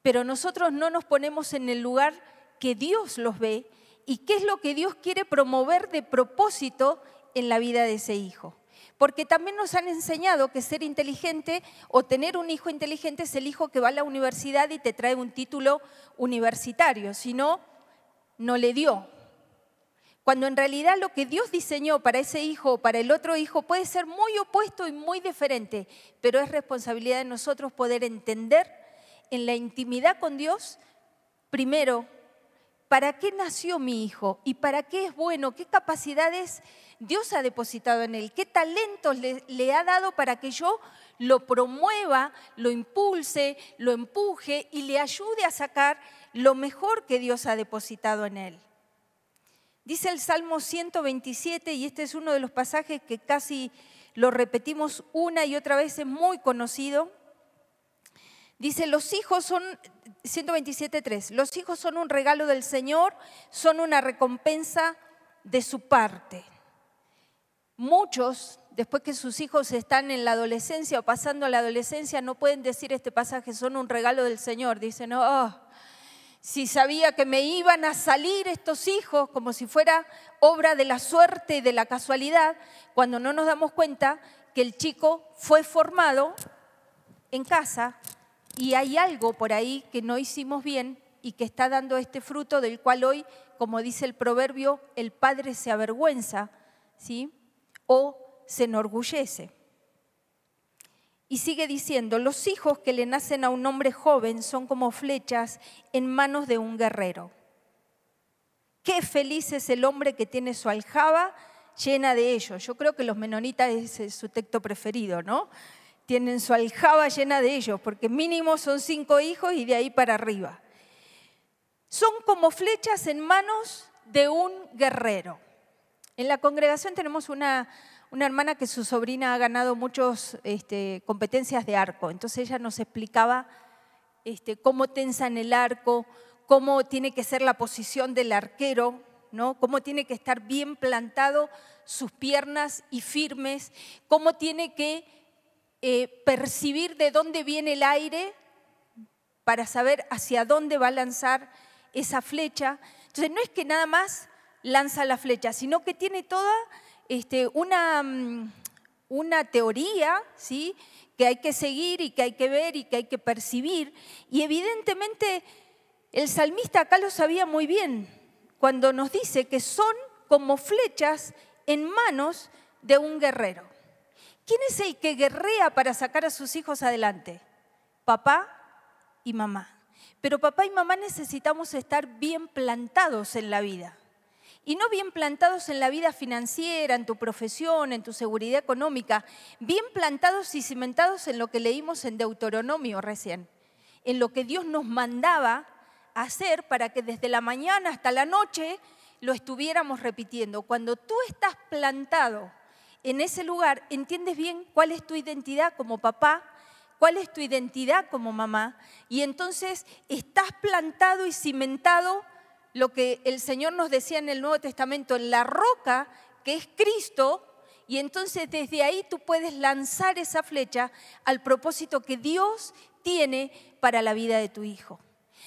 Pero nosotros no nos ponemos en el lugar que Dios los ve y qué es lo que Dios quiere promover de propósito en la vida de ese hijo porque también nos han enseñado que ser inteligente o tener un hijo inteligente es el hijo que va a la universidad y te trae un título universitario, si no, no le dio. Cuando en realidad lo que Dios diseñó para ese hijo o para el otro hijo puede ser muy opuesto y muy diferente, pero es responsabilidad de nosotros poder entender en la intimidad con Dios, primero, ¿para qué nació mi hijo? ¿Y para qué es bueno? ¿Qué capacidades Dios ha depositado en él? ¿Qué talentos le, ha dado para que yo lo promueva, lo impulse, lo empuje y le ayude a sacar lo mejor que Dios ha depositado en él? Dice el Salmo 127, y este es uno de los pasajes que casi lo repetimos una y otra vez, es muy conocido. Dice, los hijos son, 127.3, los hijos son un regalo del Señor, son una recompensa de su parte. Muchos, después que sus hijos están en la adolescencia o pasando la adolescencia, no pueden decir este pasaje, son un regalo del Señor. Dicen, oh, si sabía que me iban a salir estos hijos como si fuera obra de la suerte y de la casualidad, cuando no nos damos cuenta que el chico fue formado en casa y hay algo por ahí que no hicimos bien y que está dando este fruto del cual hoy, como dice el proverbio, el padre se avergüenza, ¿sí? O se enorgullece. Y sigue diciendo, los hijos que le nacen a un hombre joven son como flechas en manos de un guerrero. Qué feliz es el hombre que tiene su aljaba llena de ellos. Yo creo que los menonitas es su texto preferido, ¿no? tienen su aljaba llena de ellos, porque mínimo son cinco hijos y de ahí para arriba. Son como flechas en manos de un guerrero. En la congregación tenemos una, una hermana que su sobrina ha ganado muchas este, competencias de arco, entonces ella nos explicaba este, cómo tensan el arco, cómo tiene que ser la posición del arquero, ¿no? cómo tiene que estar bien plantado sus piernas y firmes, cómo tiene que eh, percibir de dónde viene el aire para saber hacia dónde va a lanzar esa flecha. Entonces no es que nada más lanza la flecha, sino que tiene toda este, una, mm, una teoría, ¿sí? que hay que seguir y que hay que ver y que hay que percibir. Y evidentemente el salmista acá lo sabía muy bien cuando nos dice que son como flechas en manos de un guerrero. ¿Quién es el que guerrea para sacar a sus hijos adelante? Papá y mamá. Pero papá y mamá necesitamos estar bien plantados en la vida. Y no bien plantados en la vida financiera, en tu profesión, en tu seguridad económica, bien plantados y cimentados en lo que leímos en Deuteronomio recién, en lo que Dios nos mandaba hacer para que desde la mañana hasta la noche lo estuviéramos repitiendo. Cuando tú estás plantado en ese lugar entiendes bien cuál es tu identidad como papá, cuál es tu identidad como mamá, y entonces estás plantado y cimentado lo que el Señor nos decía en el Nuevo Testamento, en la roca que es Cristo, y entonces desde ahí tú puedes lanzar esa flecha al propósito que Dios tiene para la vida de tu hijo.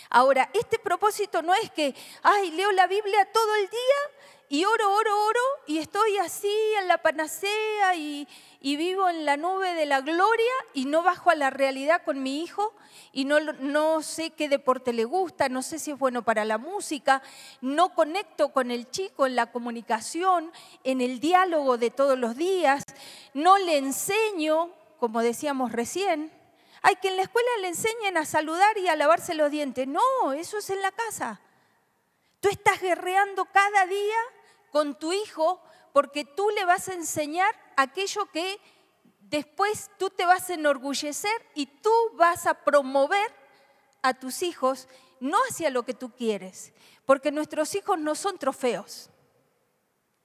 Ahora, este propósito no es que, ay, leo la Biblia todo el día y oro, oro, oro y estoy así en la panacea y, vivo en la nube de la gloria y no bajo a la realidad con mi hijo y no, no sé qué deporte le gusta, no sé si es bueno para la música, no conecto con el chico en la comunicación, en el diálogo de todos los días, no le enseño, como decíamos recién, hay que en la escuela le enseñen a saludar y a lavarse los dientes. No, eso es en la casa. Tú estás guerreando cada día con tu hijo porque tú le vas a enseñar aquello que después tú te vas a enorgullecer y tú vas a promover a tus hijos no hacia lo que tú quieres, porque nuestros hijos no son trofeos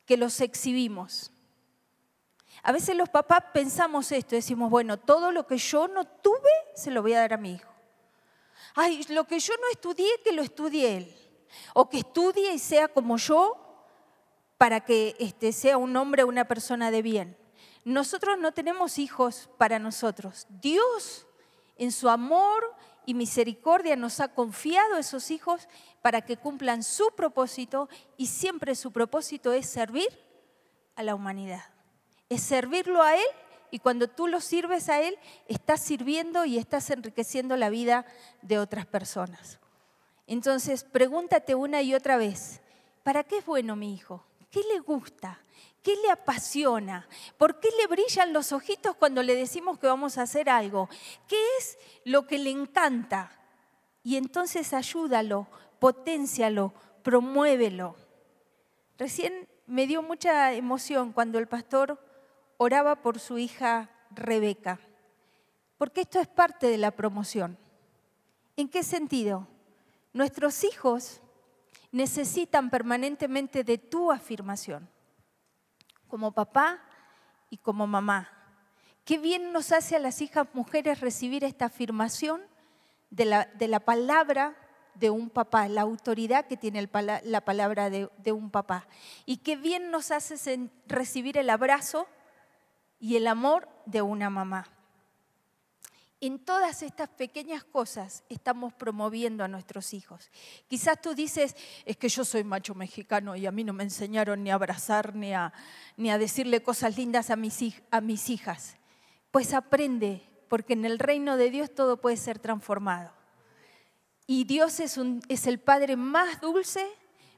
que los exhibimos. A veces los papás pensamos esto, decimos, bueno, todo lo que yo no tuve se lo voy a dar a mi hijo. Ay, lo que yo no estudié, que lo estudie él o que estudie y sea como yo para que este, sea un hombre o una persona de bien. Nosotros no tenemos hijos para nosotros. Dios, en su amor y misericordia, nos ha confiado esos hijos para que cumplan su propósito y siempre su propósito es servir a la humanidad. Es servirlo a Él y cuando tú lo sirves a Él, estás sirviendo y estás enriqueciendo la vida de otras personas. Entonces, pregúntate una y otra vez, ¿para qué es bueno mi hijo? ¿Qué le gusta? ¿Qué le apasiona? ¿Por qué le brillan los ojitos cuando le decimos que vamos a hacer algo? ¿Qué es lo que le encanta? Y entonces ayúdalo, potencialo, promuévelo. Recién me dio mucha emoción cuando el pastor oraba por su hija Rebeca, porque esto es parte de la promoción. ¿En qué sentido? Nuestros hijos necesitan permanentemente de tu afirmación, como papá y como mamá. Qué bien nos hace a las hijas mujeres recibir esta afirmación de la, palabra de un papá, la autoridad que tiene la palabra de, de un papá. Y qué bien nos hace recibir el abrazo y el amor de una mamá. En todas estas pequeñas cosas estamos promoviendo a nuestros hijos. Quizás tú dices, es que yo soy macho mexicano y a mí no me enseñaron ni a abrazar ni a, ni a decirle cosas lindas a mis, a mis hijas. Pues aprende, porque en el reino de Dios todo puede ser transformado. Y Dios es, es el Padre más dulce,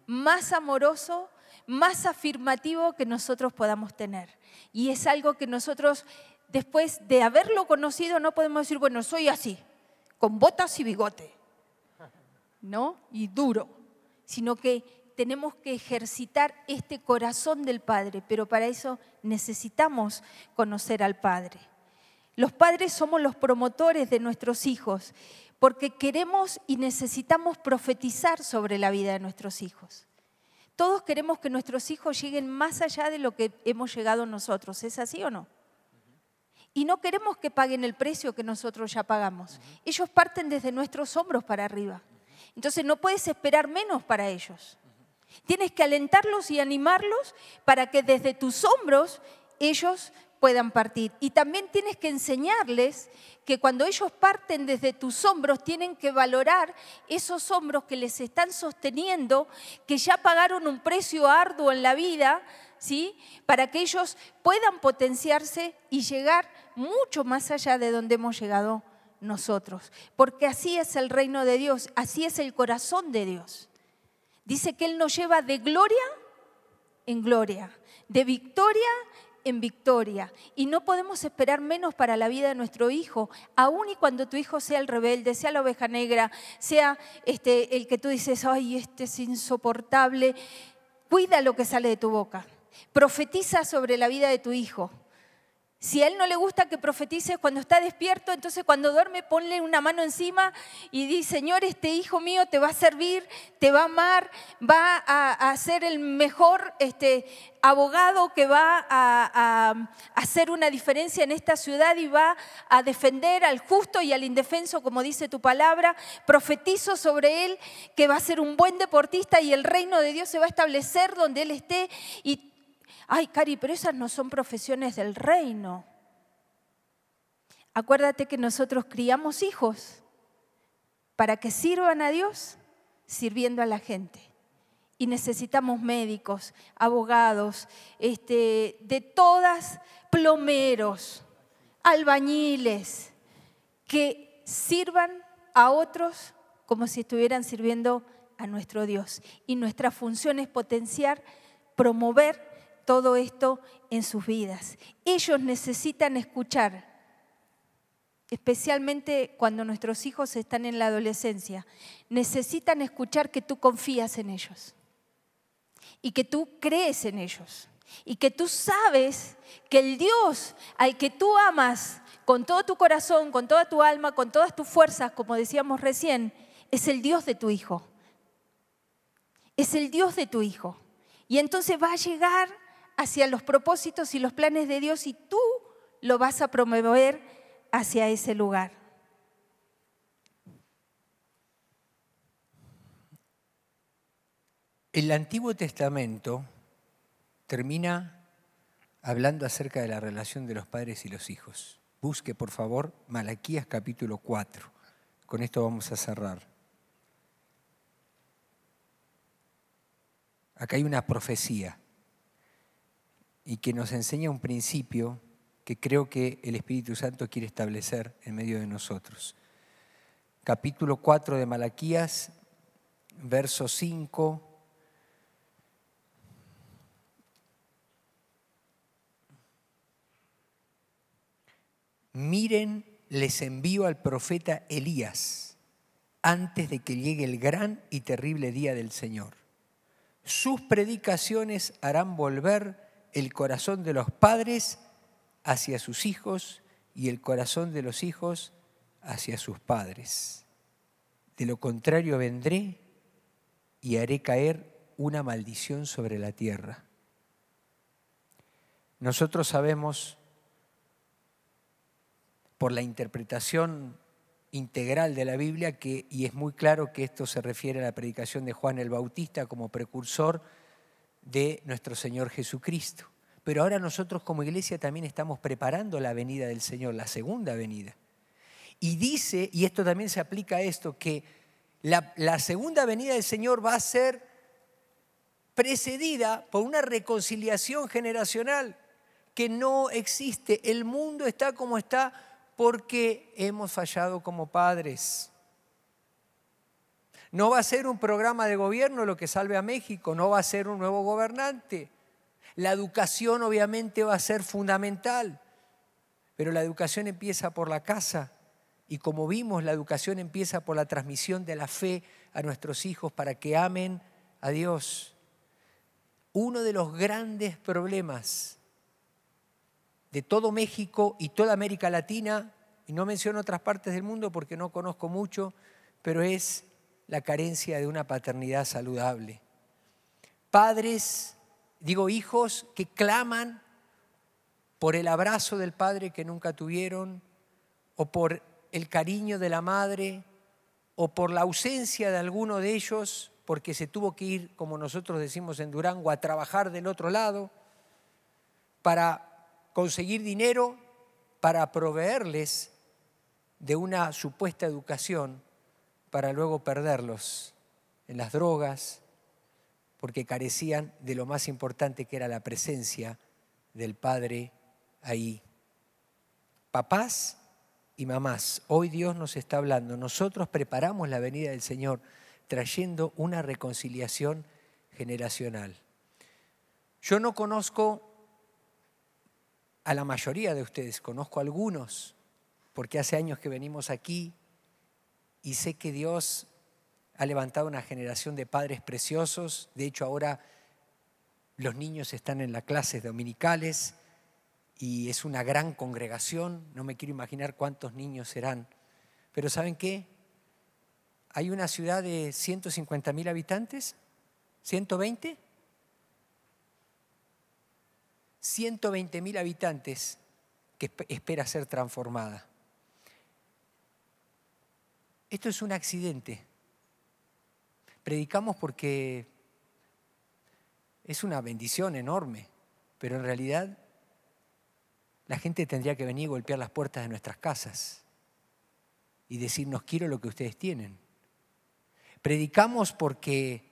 más amoroso, más afirmativo que nosotros podamos tener. Y es algo que nosotros después de haberlo conocido, no podemos decir, bueno, soy así, con botas y bigote, ¿no? Y duro, sino que tenemos que ejercitar este corazón del Padre, pero para eso necesitamos conocer al Padre. Los padres somos los promotores de nuestros hijos, porque queremos y necesitamos profetizar sobre la vida de nuestros hijos. Todos queremos que nuestros hijos lleguen más allá de lo que hemos llegado nosotros. ¿Es así o no? Y no queremos que paguen el precio que nosotros ya pagamos. Ellos parten desde nuestros hombros para arriba. Entonces no puedes esperar menos para ellos. Tienes que alentarlos y animarlos para que desde tus hombros ellos puedan partir. Y también tienes que enseñarles que cuando ellos parten desde tus hombros, tienen que valorar esos hombros que les están sosteniendo, que ya pagaron un precio arduo en la vida, ¿sí? Para que ellos puedan potenciarse y llegar mucho más allá de donde hemos llegado nosotros. Porque así es el reino de Dios, así es el corazón de Dios. Dice que Él nos lleva de gloria en gloria, de victoria en victoria. Y no podemos esperar menos para la vida de nuestro hijo, aun y cuando tu hijo sea el rebelde, sea la oveja negra, sea este, el que tú dices, ay, este es insoportable. Cuida lo que sale de tu boca. Profetiza sobre la vida de tu hijo. Si a él no le gusta que profetices cuando está despierto, entonces cuando duerme ponle una mano encima y di, Señor, este hijo mío te va a servir, te va a amar, va a, ser el mejor este, abogado que va a, hacer una diferencia en esta ciudad y va a defender al justo y al indefenso, como dice tu palabra. Profetizo sobre él que va a ser un buen deportista y el reino de Dios se va a establecer donde él esté y ay, Cari, pero esas no son profesiones del reino. Acuérdate que nosotros criamos hijos para que sirvan a Dios sirviendo a la gente. Y necesitamos médicos, abogados, este, de todas, plomeros, albañiles, que sirvan a otros como si estuvieran sirviendo a nuestro Dios. Y nuestra función es potenciar, promover todo esto en sus vidas. Ellos necesitan escuchar, especialmente cuando nuestros hijos están en la adolescencia, necesitan escuchar que tú confías en ellos y que tú crees en ellos y que tú sabes que el Dios al que tú amas con todo tu corazón, con toda tu alma, con todas tus fuerzas, como decíamos recién, es el Dios de tu hijo. Es el Dios de tu hijo. Y entonces va a llegar hacia los propósitos y los planes de Dios y tú lo vas a promover hacia ese lugar. El Antiguo Testamento termina hablando acerca de la relación de los padres y los hijos. Busque, por favor, Malaquías capítulo 4. Con esto vamos a cerrar. Acá hay una profecía y que nos enseña un principio que creo que el Espíritu Santo quiere establecer en medio de nosotros. Capítulo 4 de Malaquías, verso 5. Miren, les envío al profeta Elías antes de que llegue el gran y terrible día del Señor. Sus predicaciones harán volver el corazón de los padres hacia sus hijos y el corazón de los hijos hacia sus padres. De lo contrario vendré y haré caer una maldición sobre la tierra. Nosotros sabemos por la interpretación integral de la Biblia que, y es muy claro que esto se refiere a la predicación de Juan el Bautista como precursor de nuestro Señor Jesucristo. Pero ahora nosotros como iglesia también estamos preparando la venida del Señor, la segunda venida. Y dice, y esto también se aplica a esto, que la, la segunda venida del Señor va a ser precedida por una reconciliación generacional que no existe. El mundo está como está porque hemos fallado como padres. No va a ser un programa de gobierno lo que salve a México, no va a ser un nuevo gobernante. La educación obviamente va a ser fundamental, pero la educación empieza por la casa y como vimos, la educación empieza por la transmisión de la fe a nuestros hijos para que amen a Dios. Uno de los grandes problemas de todo México y toda América Latina, y no menciono otras partes del mundo porque no conozco mucho, pero es la carencia de una paternidad saludable. Padres, digo hijos, que claman por el abrazo del padre que nunca tuvieron, o por el cariño de la madre, o por la ausencia de alguno de ellos, porque se tuvo que ir, como nosotros decimos en Durango, a trabajar del otro lado, para conseguir dinero para proveerles de una supuesta educación para luego perderlos en las drogas, porque carecían de lo más importante que era la presencia del Padre ahí. Papás y mamás, hoy Dios nos está hablando, nosotros preparamos la venida del Señor trayendo una reconciliación generacional. Yo no conozco a la mayoría de ustedes, conozco a algunos, porque hace años que venimos aquí y sé que Dios ha levantado una generación de padres preciosos. De hecho, ahora los niños están en las clases dominicales y es una gran congregación. No me quiero imaginar cuántos niños serán. Pero ¿saben qué? Hay una ciudad de 150 mil habitantes, 120. 120 mil habitantes que espera ser transformada. Esto es un accidente. Predicamos porque es una bendición enorme, pero en realidad la gente tendría que venir y golpear las puertas de nuestras casas y decirnos quiero lo que ustedes tienen. Predicamos porque,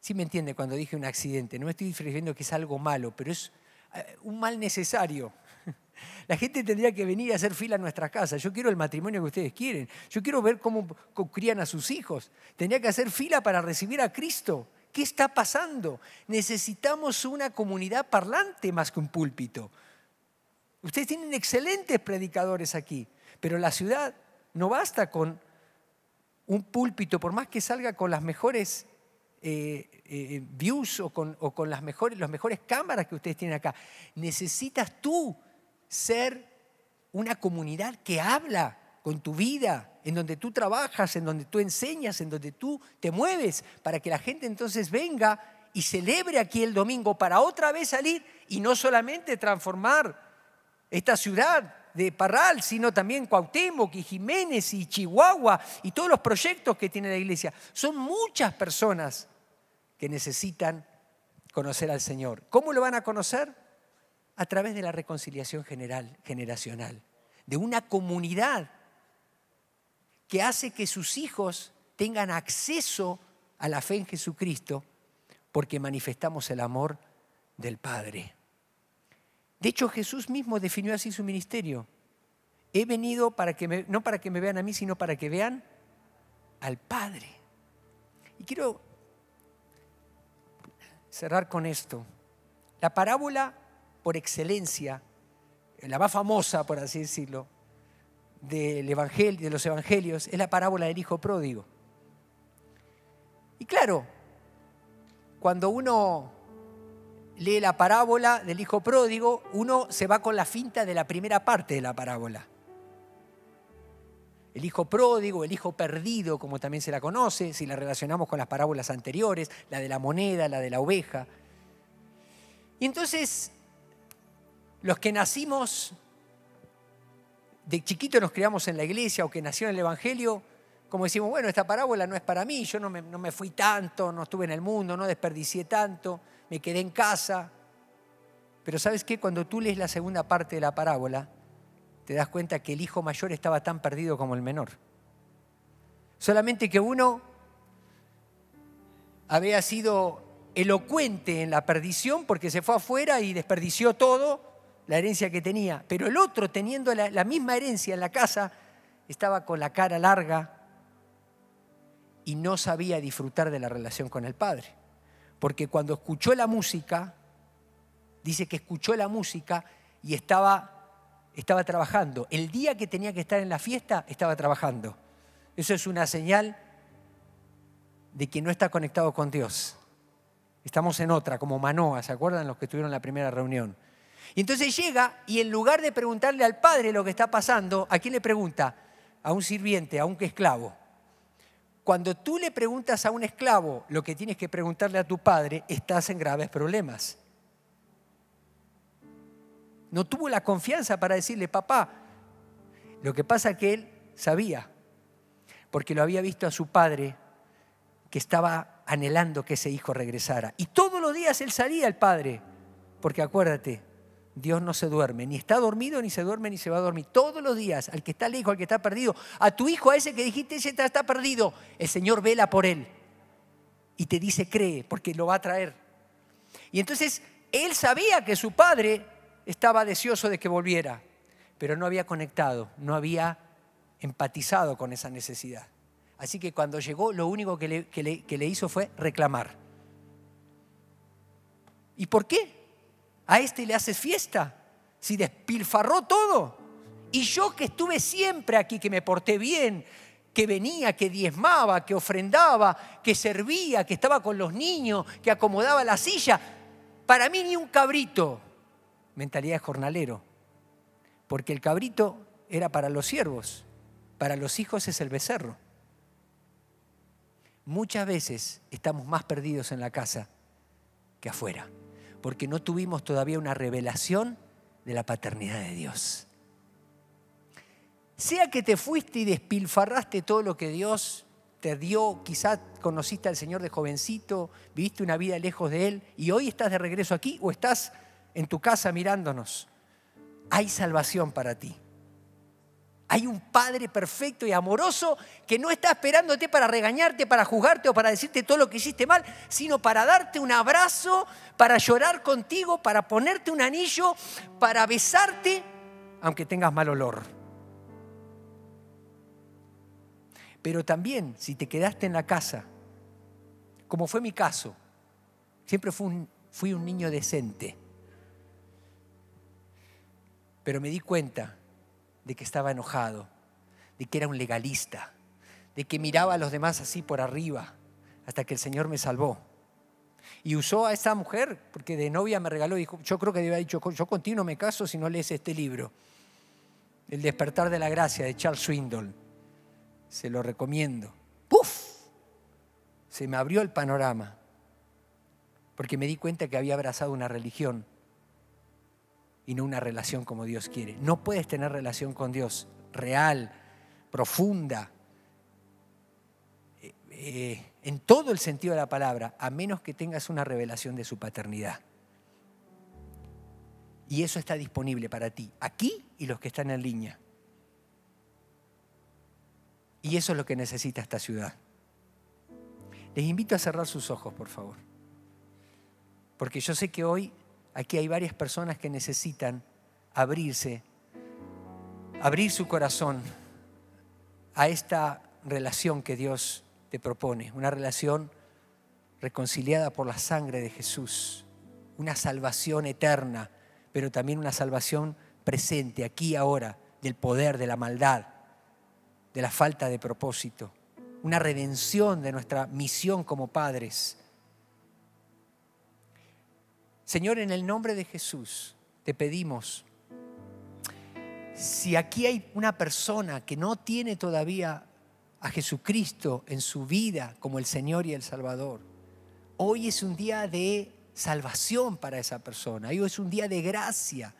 sí me entiende cuando dije un accidente, no me estoy refiriendo que es algo malo, pero es eh, un mal necesario. La gente tendría que venir a hacer fila en nuestras casas. Yo quiero el matrimonio que ustedes quieren. Yo quiero ver cómo, crían a sus hijos. Tendría que hacer fila para recibir a Cristo. ¿Qué está pasando? Necesitamos una comunidad parlante más que un púlpito. Ustedes tienen excelentes predicadores aquí, pero la ciudad no basta con un púlpito, por más que salga con las mejores eh, eh, views o con, o con las, mejores, las mejores cámaras que ustedes tienen acá. Necesitas tú ser una comunidad que habla con tu vida, en donde tú trabajas, en donde tú enseñas, en donde tú te mueves, para que la gente entonces venga y celebre aquí el domingo para otra vez salir y no solamente transformar esta ciudad de Parral, sino también Cuauhtémoc y Jiménez y Chihuahua y todos los proyectos que tiene la iglesia. Son muchas personas que necesitan conocer al Señor. ¿Cómo lo van a conocer? A través de la reconciliación general, generacional, de una comunidad que hace que sus hijos tengan acceso a la fe en Jesucristo porque manifestamos el amor del Padre. De hecho, Jesús mismo definió así su ministerio. He venido para que me, no para que me vean a mí, sino para que vean al Padre. Y quiero cerrar con esto. La parábola por excelencia, la más famosa, por así decirlo, del evangelio, de los evangelios, es la parábola del hijo pródigo. Y claro, cuando uno lee la parábola del hijo pródigo, uno se va con la finta de la primera parte de la parábola. El hijo pródigo, el hijo perdido, como también se la conoce, si la relacionamos con las parábolas anteriores, la de la moneda, la de la oveja. Y entonces los que nacimos, de chiquito nos criamos en la iglesia o que nació en el Evangelio, como decimos, bueno, esta parábola no es para mí, yo no me, no me fui tanto, no estuve en el mundo, no desperdicié tanto, me quedé en casa. Pero sabes qué, cuando tú lees la segunda parte de la parábola, te das cuenta que el hijo mayor estaba tan perdido como el menor. Solamente que uno había sido elocuente en la perdición porque se fue afuera y desperdició todo la herencia que tenía, pero el otro, teniendo la, misma herencia en la casa, estaba con la cara larga y no sabía disfrutar de la relación con el Padre. Porque cuando escuchó la música, dice que escuchó la música y estaba, estaba trabajando. El día que tenía que estar en la fiesta, estaba trabajando. Eso es una señal de que no está conectado con Dios. Estamos en otra, como Manoa, ¿se acuerdan los que estuvieron en la primera reunión? Y entonces llega y en lugar de preguntarle al padre lo que está pasando, ¿a quién le pregunta? A un sirviente, a un esclavo. Cuando tú le preguntas a un esclavo lo que tienes que preguntarle a tu padre, estás en graves problemas. No tuvo la confianza para decirle, papá, lo que pasa es que él sabía, porque lo había visto a su padre que estaba anhelando que ese hijo regresara. Y todos los días él salía el padre, porque acuérdate, Dios no se duerme, ni está dormido, ni se duerme, ni se va a dormir. Todos los días, al que está lejos, al que está perdido, a tu hijo, a ese que dijiste, ese está perdido, el Señor vela por él. Y te dice, cree, porque lo va a traer. Y entonces, él sabía que su padre estaba deseoso de que volviera, pero no había conectado, no había empatizado con esa necesidad. Así que cuando llegó, lo único que le, que le hizo fue reclamar. ¿Y por qué? A este le haces fiesta, si despilfarró todo. Y yo que estuve siempre aquí, que me porté bien, que venía, que diezmaba, que ofrendaba, que servía, que estaba con los niños, que acomodaba la silla, para mí ni un cabrito, mentalidad de jornalero, porque el cabrito era para los siervos, para los hijos es el becerro. Muchas veces estamos más perdidos en la casa que afuera porque no tuvimos todavía una revelación de la paternidad de Dios. Sea que te fuiste y despilfarraste todo lo que Dios te dio, quizás conociste al Señor de jovencito, viviste una vida lejos de Él y hoy estás de regreso aquí o estás en tu casa mirándonos. Hay salvación para ti. Hay un Padre perfecto y amoroso que no está esperándote para regañarte, para juzgarte o para decirte todo lo que hiciste mal, sino para darte un abrazo, para llorar contigo, para ponerte un anillo, para besarte, aunque tengas mal olor. Pero también si te quedaste en la casa, como fue mi caso, siempre fui un, un niño decente, pero me di cuenta de que estaba enojado, de que era un legalista, de que miraba a los demás así por arriba, hasta que el Señor me salvó. Y usó a esa mujer, porque de novia me regaló, dijo, yo creo que debe haber dicho, yo contigo no me caso si no lees este libro, El despertar de la gracia de Charles Swindoll. Se lo recomiendo. ¡Puf! Se me abrió el panorama, porque me di cuenta que había abrazado una religión y no una relación como Dios quiere. No puedes tener relación con Dios real, profunda, eh, eh, en todo el sentido de la palabra, a menos que tengas una revelación de su paternidad. Y eso está disponible para ti, aquí y los que están en línea. Y eso es lo que necesita esta ciudad. Les invito a cerrar sus ojos, por favor. Porque yo sé que hoy Aquí hay varias personas que necesitan abrirse, abrir su corazón a esta relación que Dios te propone, una relación reconciliada por la sangre de Jesús, una salvación eterna, pero también una salvación presente, aquí y ahora, del poder, de la maldad, de la falta de propósito, una redención de nuestra misión como padres Señor, en el nombre de Jesús, te pedimos, si aquí hay una persona que no tiene todavía a Jesucristo en su vida como el Señor y el Salvador, hoy es un día de salvación para esa persona, hoy es un día de gracia,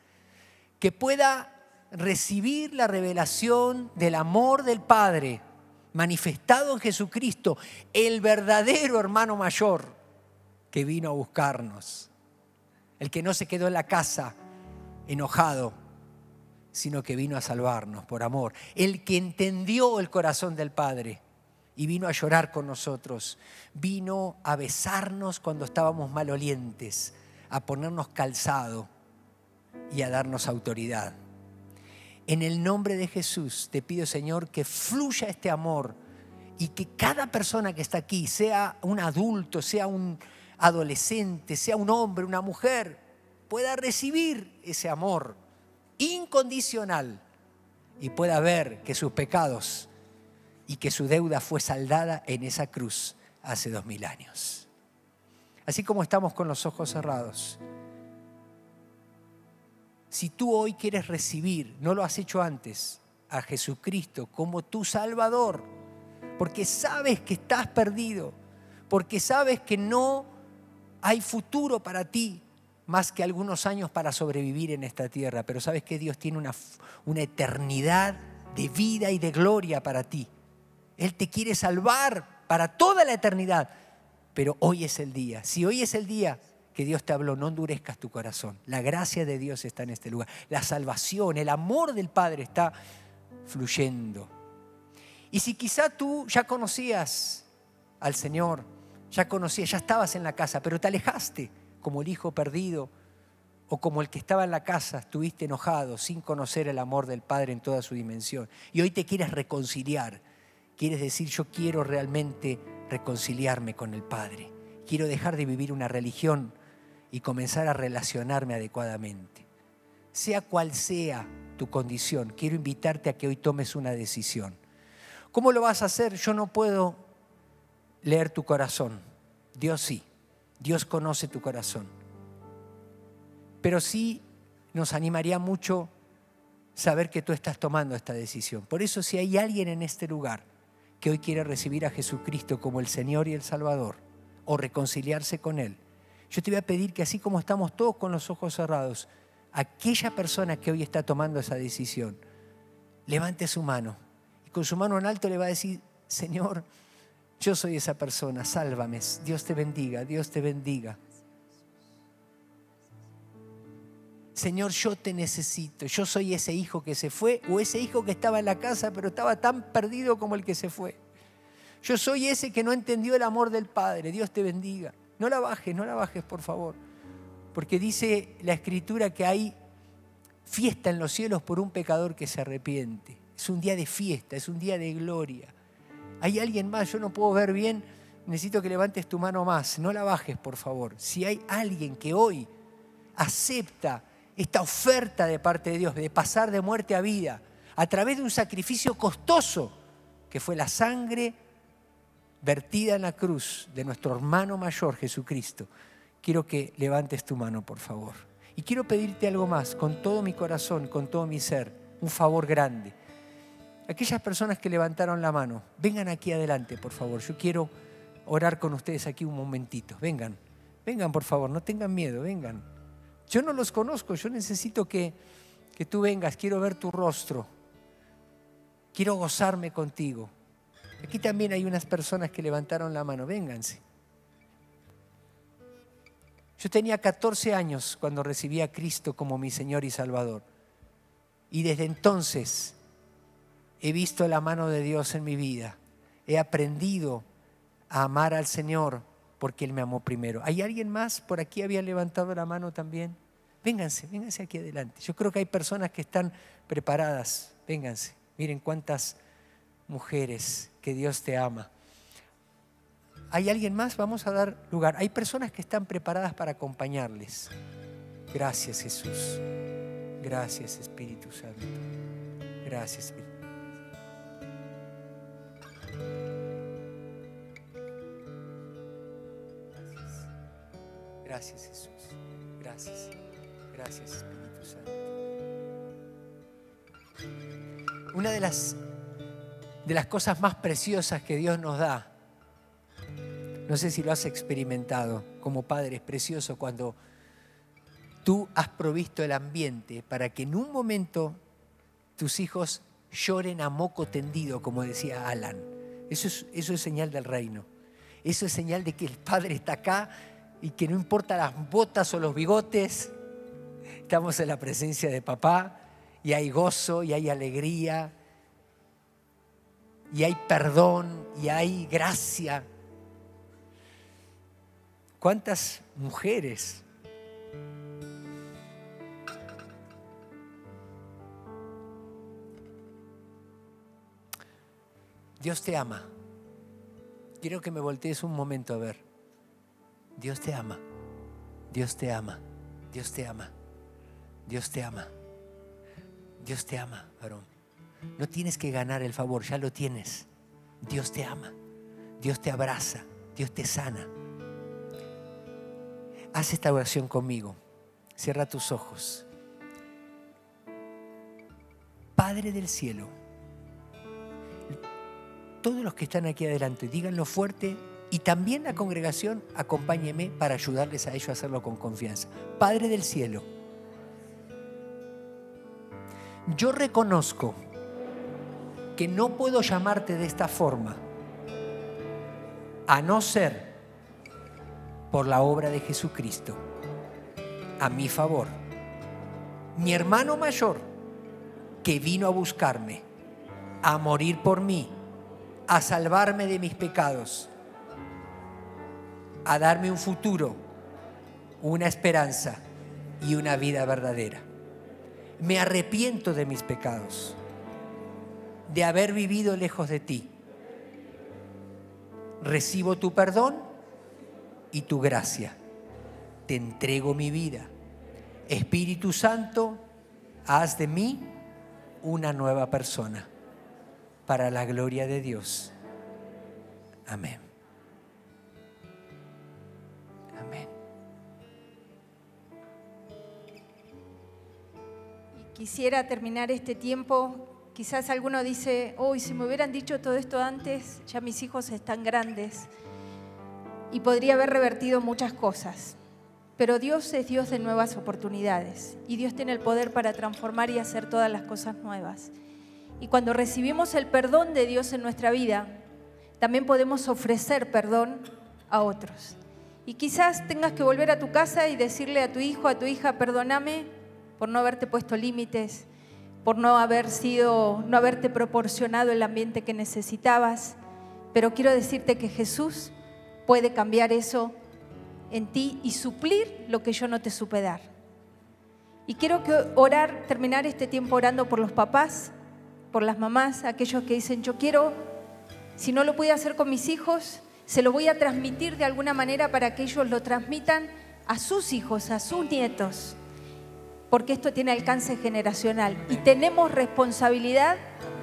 que pueda recibir la revelación del amor del Padre manifestado en Jesucristo, el verdadero hermano mayor que vino a buscarnos el que no se quedó en la casa enojado, sino que vino a salvarnos por amor, el que entendió el corazón del Padre y vino a llorar con nosotros, vino a besarnos cuando estábamos malolientes, a ponernos calzado y a darnos autoridad. En el nombre de Jesús te pido, Señor, que fluya este amor y que cada persona que está aquí, sea un adulto, sea un, adolescente, sea un hombre, una mujer, pueda recibir ese amor incondicional y pueda ver que sus pecados y que su deuda fue saldada en esa cruz hace dos mil años. Así como estamos con los ojos cerrados, si tú hoy quieres recibir, no lo has hecho antes, a Jesucristo como tu Salvador, porque sabes que estás perdido, porque sabes que no hay futuro para ti más que algunos años para sobrevivir en esta tierra, pero sabes que Dios tiene una, una eternidad de vida y de gloria para ti. Él te quiere salvar para toda la eternidad, pero hoy es el día. Si hoy es el día que Dios te habló, no endurezcas tu corazón. La gracia de Dios está en este lugar. La salvación, el amor del Padre está fluyendo. Y si quizá tú ya conocías al Señor, ya conocías, ya estabas en la casa, pero te alejaste como el hijo perdido o como el que estaba en la casa, estuviste enojado sin conocer el amor del Padre en toda su dimensión. Y hoy te quieres reconciliar, quieres decir yo quiero realmente reconciliarme con el Padre, quiero dejar de vivir una religión y comenzar a relacionarme adecuadamente. Sea cual sea tu condición, quiero invitarte a que hoy tomes una decisión. ¿Cómo lo vas a hacer? Yo no puedo leer tu corazón. Dios sí. Dios conoce tu corazón. Pero sí nos animaría mucho saber que tú estás tomando esta decisión. Por eso si hay alguien en este lugar que hoy quiere recibir a Jesucristo como el Señor y el Salvador o reconciliarse con Él, yo te voy a pedir que así como estamos todos con los ojos cerrados, aquella persona que hoy está tomando esa decisión, levante su mano y con su mano en alto le va a decir, Señor, yo soy esa persona, sálvame. Dios te bendiga, Dios te bendiga. Señor, yo te necesito. Yo soy ese hijo que se fue o ese hijo que estaba en la casa pero estaba tan perdido como el que se fue. Yo soy ese que no entendió el amor del Padre. Dios te bendiga. No la bajes, no la bajes, por favor. Porque dice la escritura que hay fiesta en los cielos por un pecador que se arrepiente. Es un día de fiesta, es un día de gloria. Hay alguien más, yo no puedo ver bien, necesito que levantes tu mano más, no la bajes, por favor. Si hay alguien que hoy acepta esta oferta de parte de Dios de pasar de muerte a vida a través de un sacrificio costoso que fue la sangre vertida en la cruz de nuestro hermano mayor Jesucristo, quiero que levantes tu mano, por favor. Y quiero pedirte algo más, con todo mi corazón, con todo mi ser, un favor grande. Aquellas personas que levantaron la mano, vengan aquí adelante, por favor. Yo quiero orar con ustedes aquí un momentito. Vengan, vengan, por favor, no tengan miedo, vengan. Yo no los conozco, yo necesito que, que tú vengas, quiero ver tu rostro, quiero gozarme contigo. Aquí también hay unas personas que levantaron la mano, vénganse. Yo tenía 14 años cuando recibí a Cristo como mi Señor y Salvador. Y desde entonces he visto la mano de Dios en mi vida. He aprendido a amar al Señor porque Él me amó primero. ¿Hay alguien más? Por aquí había levantado la mano también. Vénganse, vénganse aquí adelante. Yo creo que hay personas que están preparadas. Vénganse. Miren cuántas mujeres que Dios te ama. ¿Hay alguien más? Vamos a dar lugar. Hay personas que están preparadas para acompañarles. Gracias Jesús. Gracias Espíritu Santo. Gracias Espíritu. Gracias. Jesús. Gracias. Gracias, Espíritu Santo. Una de las, de las cosas más preciosas que Dios nos da, no sé si lo has experimentado como padre, es precioso cuando tú has provisto el ambiente para que en un momento tus hijos lloren a moco tendido, como decía Alan. Eso es, eso es señal del reino. Eso es señal de que el Padre está acá y que no importa las botas o los bigotes, estamos en la presencia de papá y hay gozo y hay alegría y hay perdón y hay gracia. ¿Cuántas mujeres Dios te ama. Quiero que me voltees un momento a ver. Dios te ama. Dios te ama. Dios te ama. Dios te ama. Dios te ama, varón. No tienes que ganar el favor, ya lo tienes. Dios te ama. Dios te abraza. Dios te sana. Haz esta oración conmigo. Cierra tus ojos. Padre del cielo, todos los que están aquí adelante, díganlo fuerte y también la congregación, acompáñeme para ayudarles a ellos a hacerlo con confianza. Padre del cielo, yo reconozco que no puedo llamarte de esta forma a no ser por la obra de Jesucristo a mi favor. Mi hermano mayor que vino a buscarme, a morir por mí, a salvarme de mis pecados, a darme un futuro, una esperanza y una vida verdadera me arrepiento de mis pecados, de haber vivido lejos de ti. Recibo tu perdón y tu gracia. Te entrego mi vida. Espíritu Santo, haz de mí una nueva persona para la gloria de Dios. Amén. Quisiera terminar este tiempo. Quizás alguno dice, hoy si me hubieran dicho todo esto antes, ya mis hijos están grandes y podría haber revertido muchas cosas. Pero Dios es Dios de nuevas oportunidades y Dios tiene el poder para transformar y hacer todas las cosas nuevas. Y cuando recibimos el perdón de Dios en nuestra vida, también podemos ofrecer perdón a otros. Y quizás tengas que volver a tu casa y decirle a tu hijo, a tu hija, perdóname por no haberte puesto límites, por no haber sido, no haberte proporcionado el ambiente que necesitabas. Pero quiero decirte que Jesús puede cambiar eso en ti y suplir lo que yo no te supe dar. Y quiero que orar, terminar este tiempo orando por los papás, por las mamás, aquellos que dicen, yo quiero, si no lo pude hacer con mis hijos, se lo voy a transmitir de alguna manera para que ellos lo transmitan a sus hijos, a sus nietos porque esto tiene alcance generacional y tenemos responsabilidad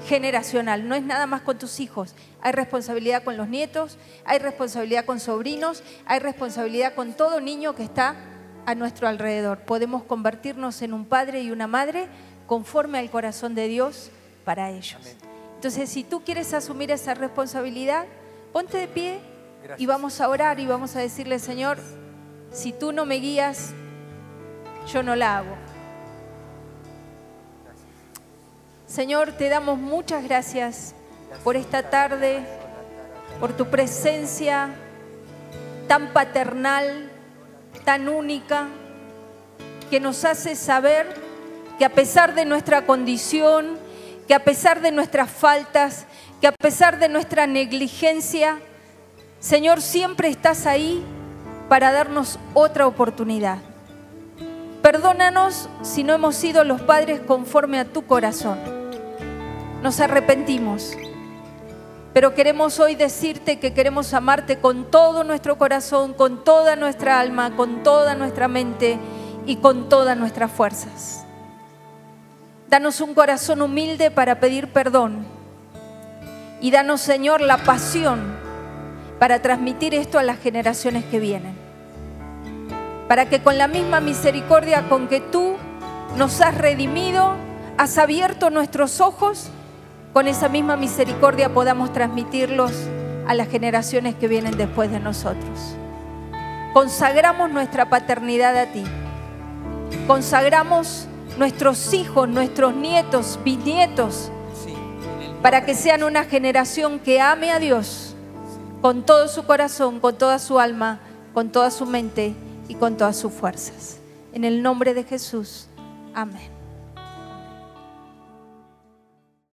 generacional. No es nada más con tus hijos, hay responsabilidad con los nietos, hay responsabilidad con sobrinos, hay responsabilidad con todo niño que está a nuestro alrededor. Podemos convertirnos en un padre y una madre conforme al corazón de Dios para ellos. Entonces, si tú quieres asumir esa responsabilidad, ponte de pie y vamos a orar y vamos a decirle, Señor, si tú no me guías, yo no la hago. Señor, te damos muchas gracias por esta tarde, por tu presencia tan paternal, tan única, que nos hace saber que a pesar de nuestra condición, que a pesar de nuestras faltas, que a pesar de nuestra negligencia, Señor, siempre estás ahí para darnos otra oportunidad. Perdónanos si no hemos sido los padres conforme a tu corazón nos arrepentimos. Pero queremos hoy decirte que queremos amarte con todo nuestro corazón, con toda nuestra alma, con toda nuestra mente y con todas nuestras fuerzas. Danos un corazón humilde para pedir perdón. Y danos, Señor, la pasión para transmitir esto a las generaciones que vienen. Para que con la misma misericordia con que tú nos has redimido, has abierto nuestros ojos con esa misma misericordia podamos transmitirlos a las generaciones que vienen después de nosotros. Consagramos nuestra paternidad a ti. Consagramos nuestros hijos, nuestros nietos, bisnietos, para que sean una generación que ame a Dios con todo su corazón, con toda su alma, con toda su mente y con todas sus fuerzas. En el nombre de Jesús. Amén.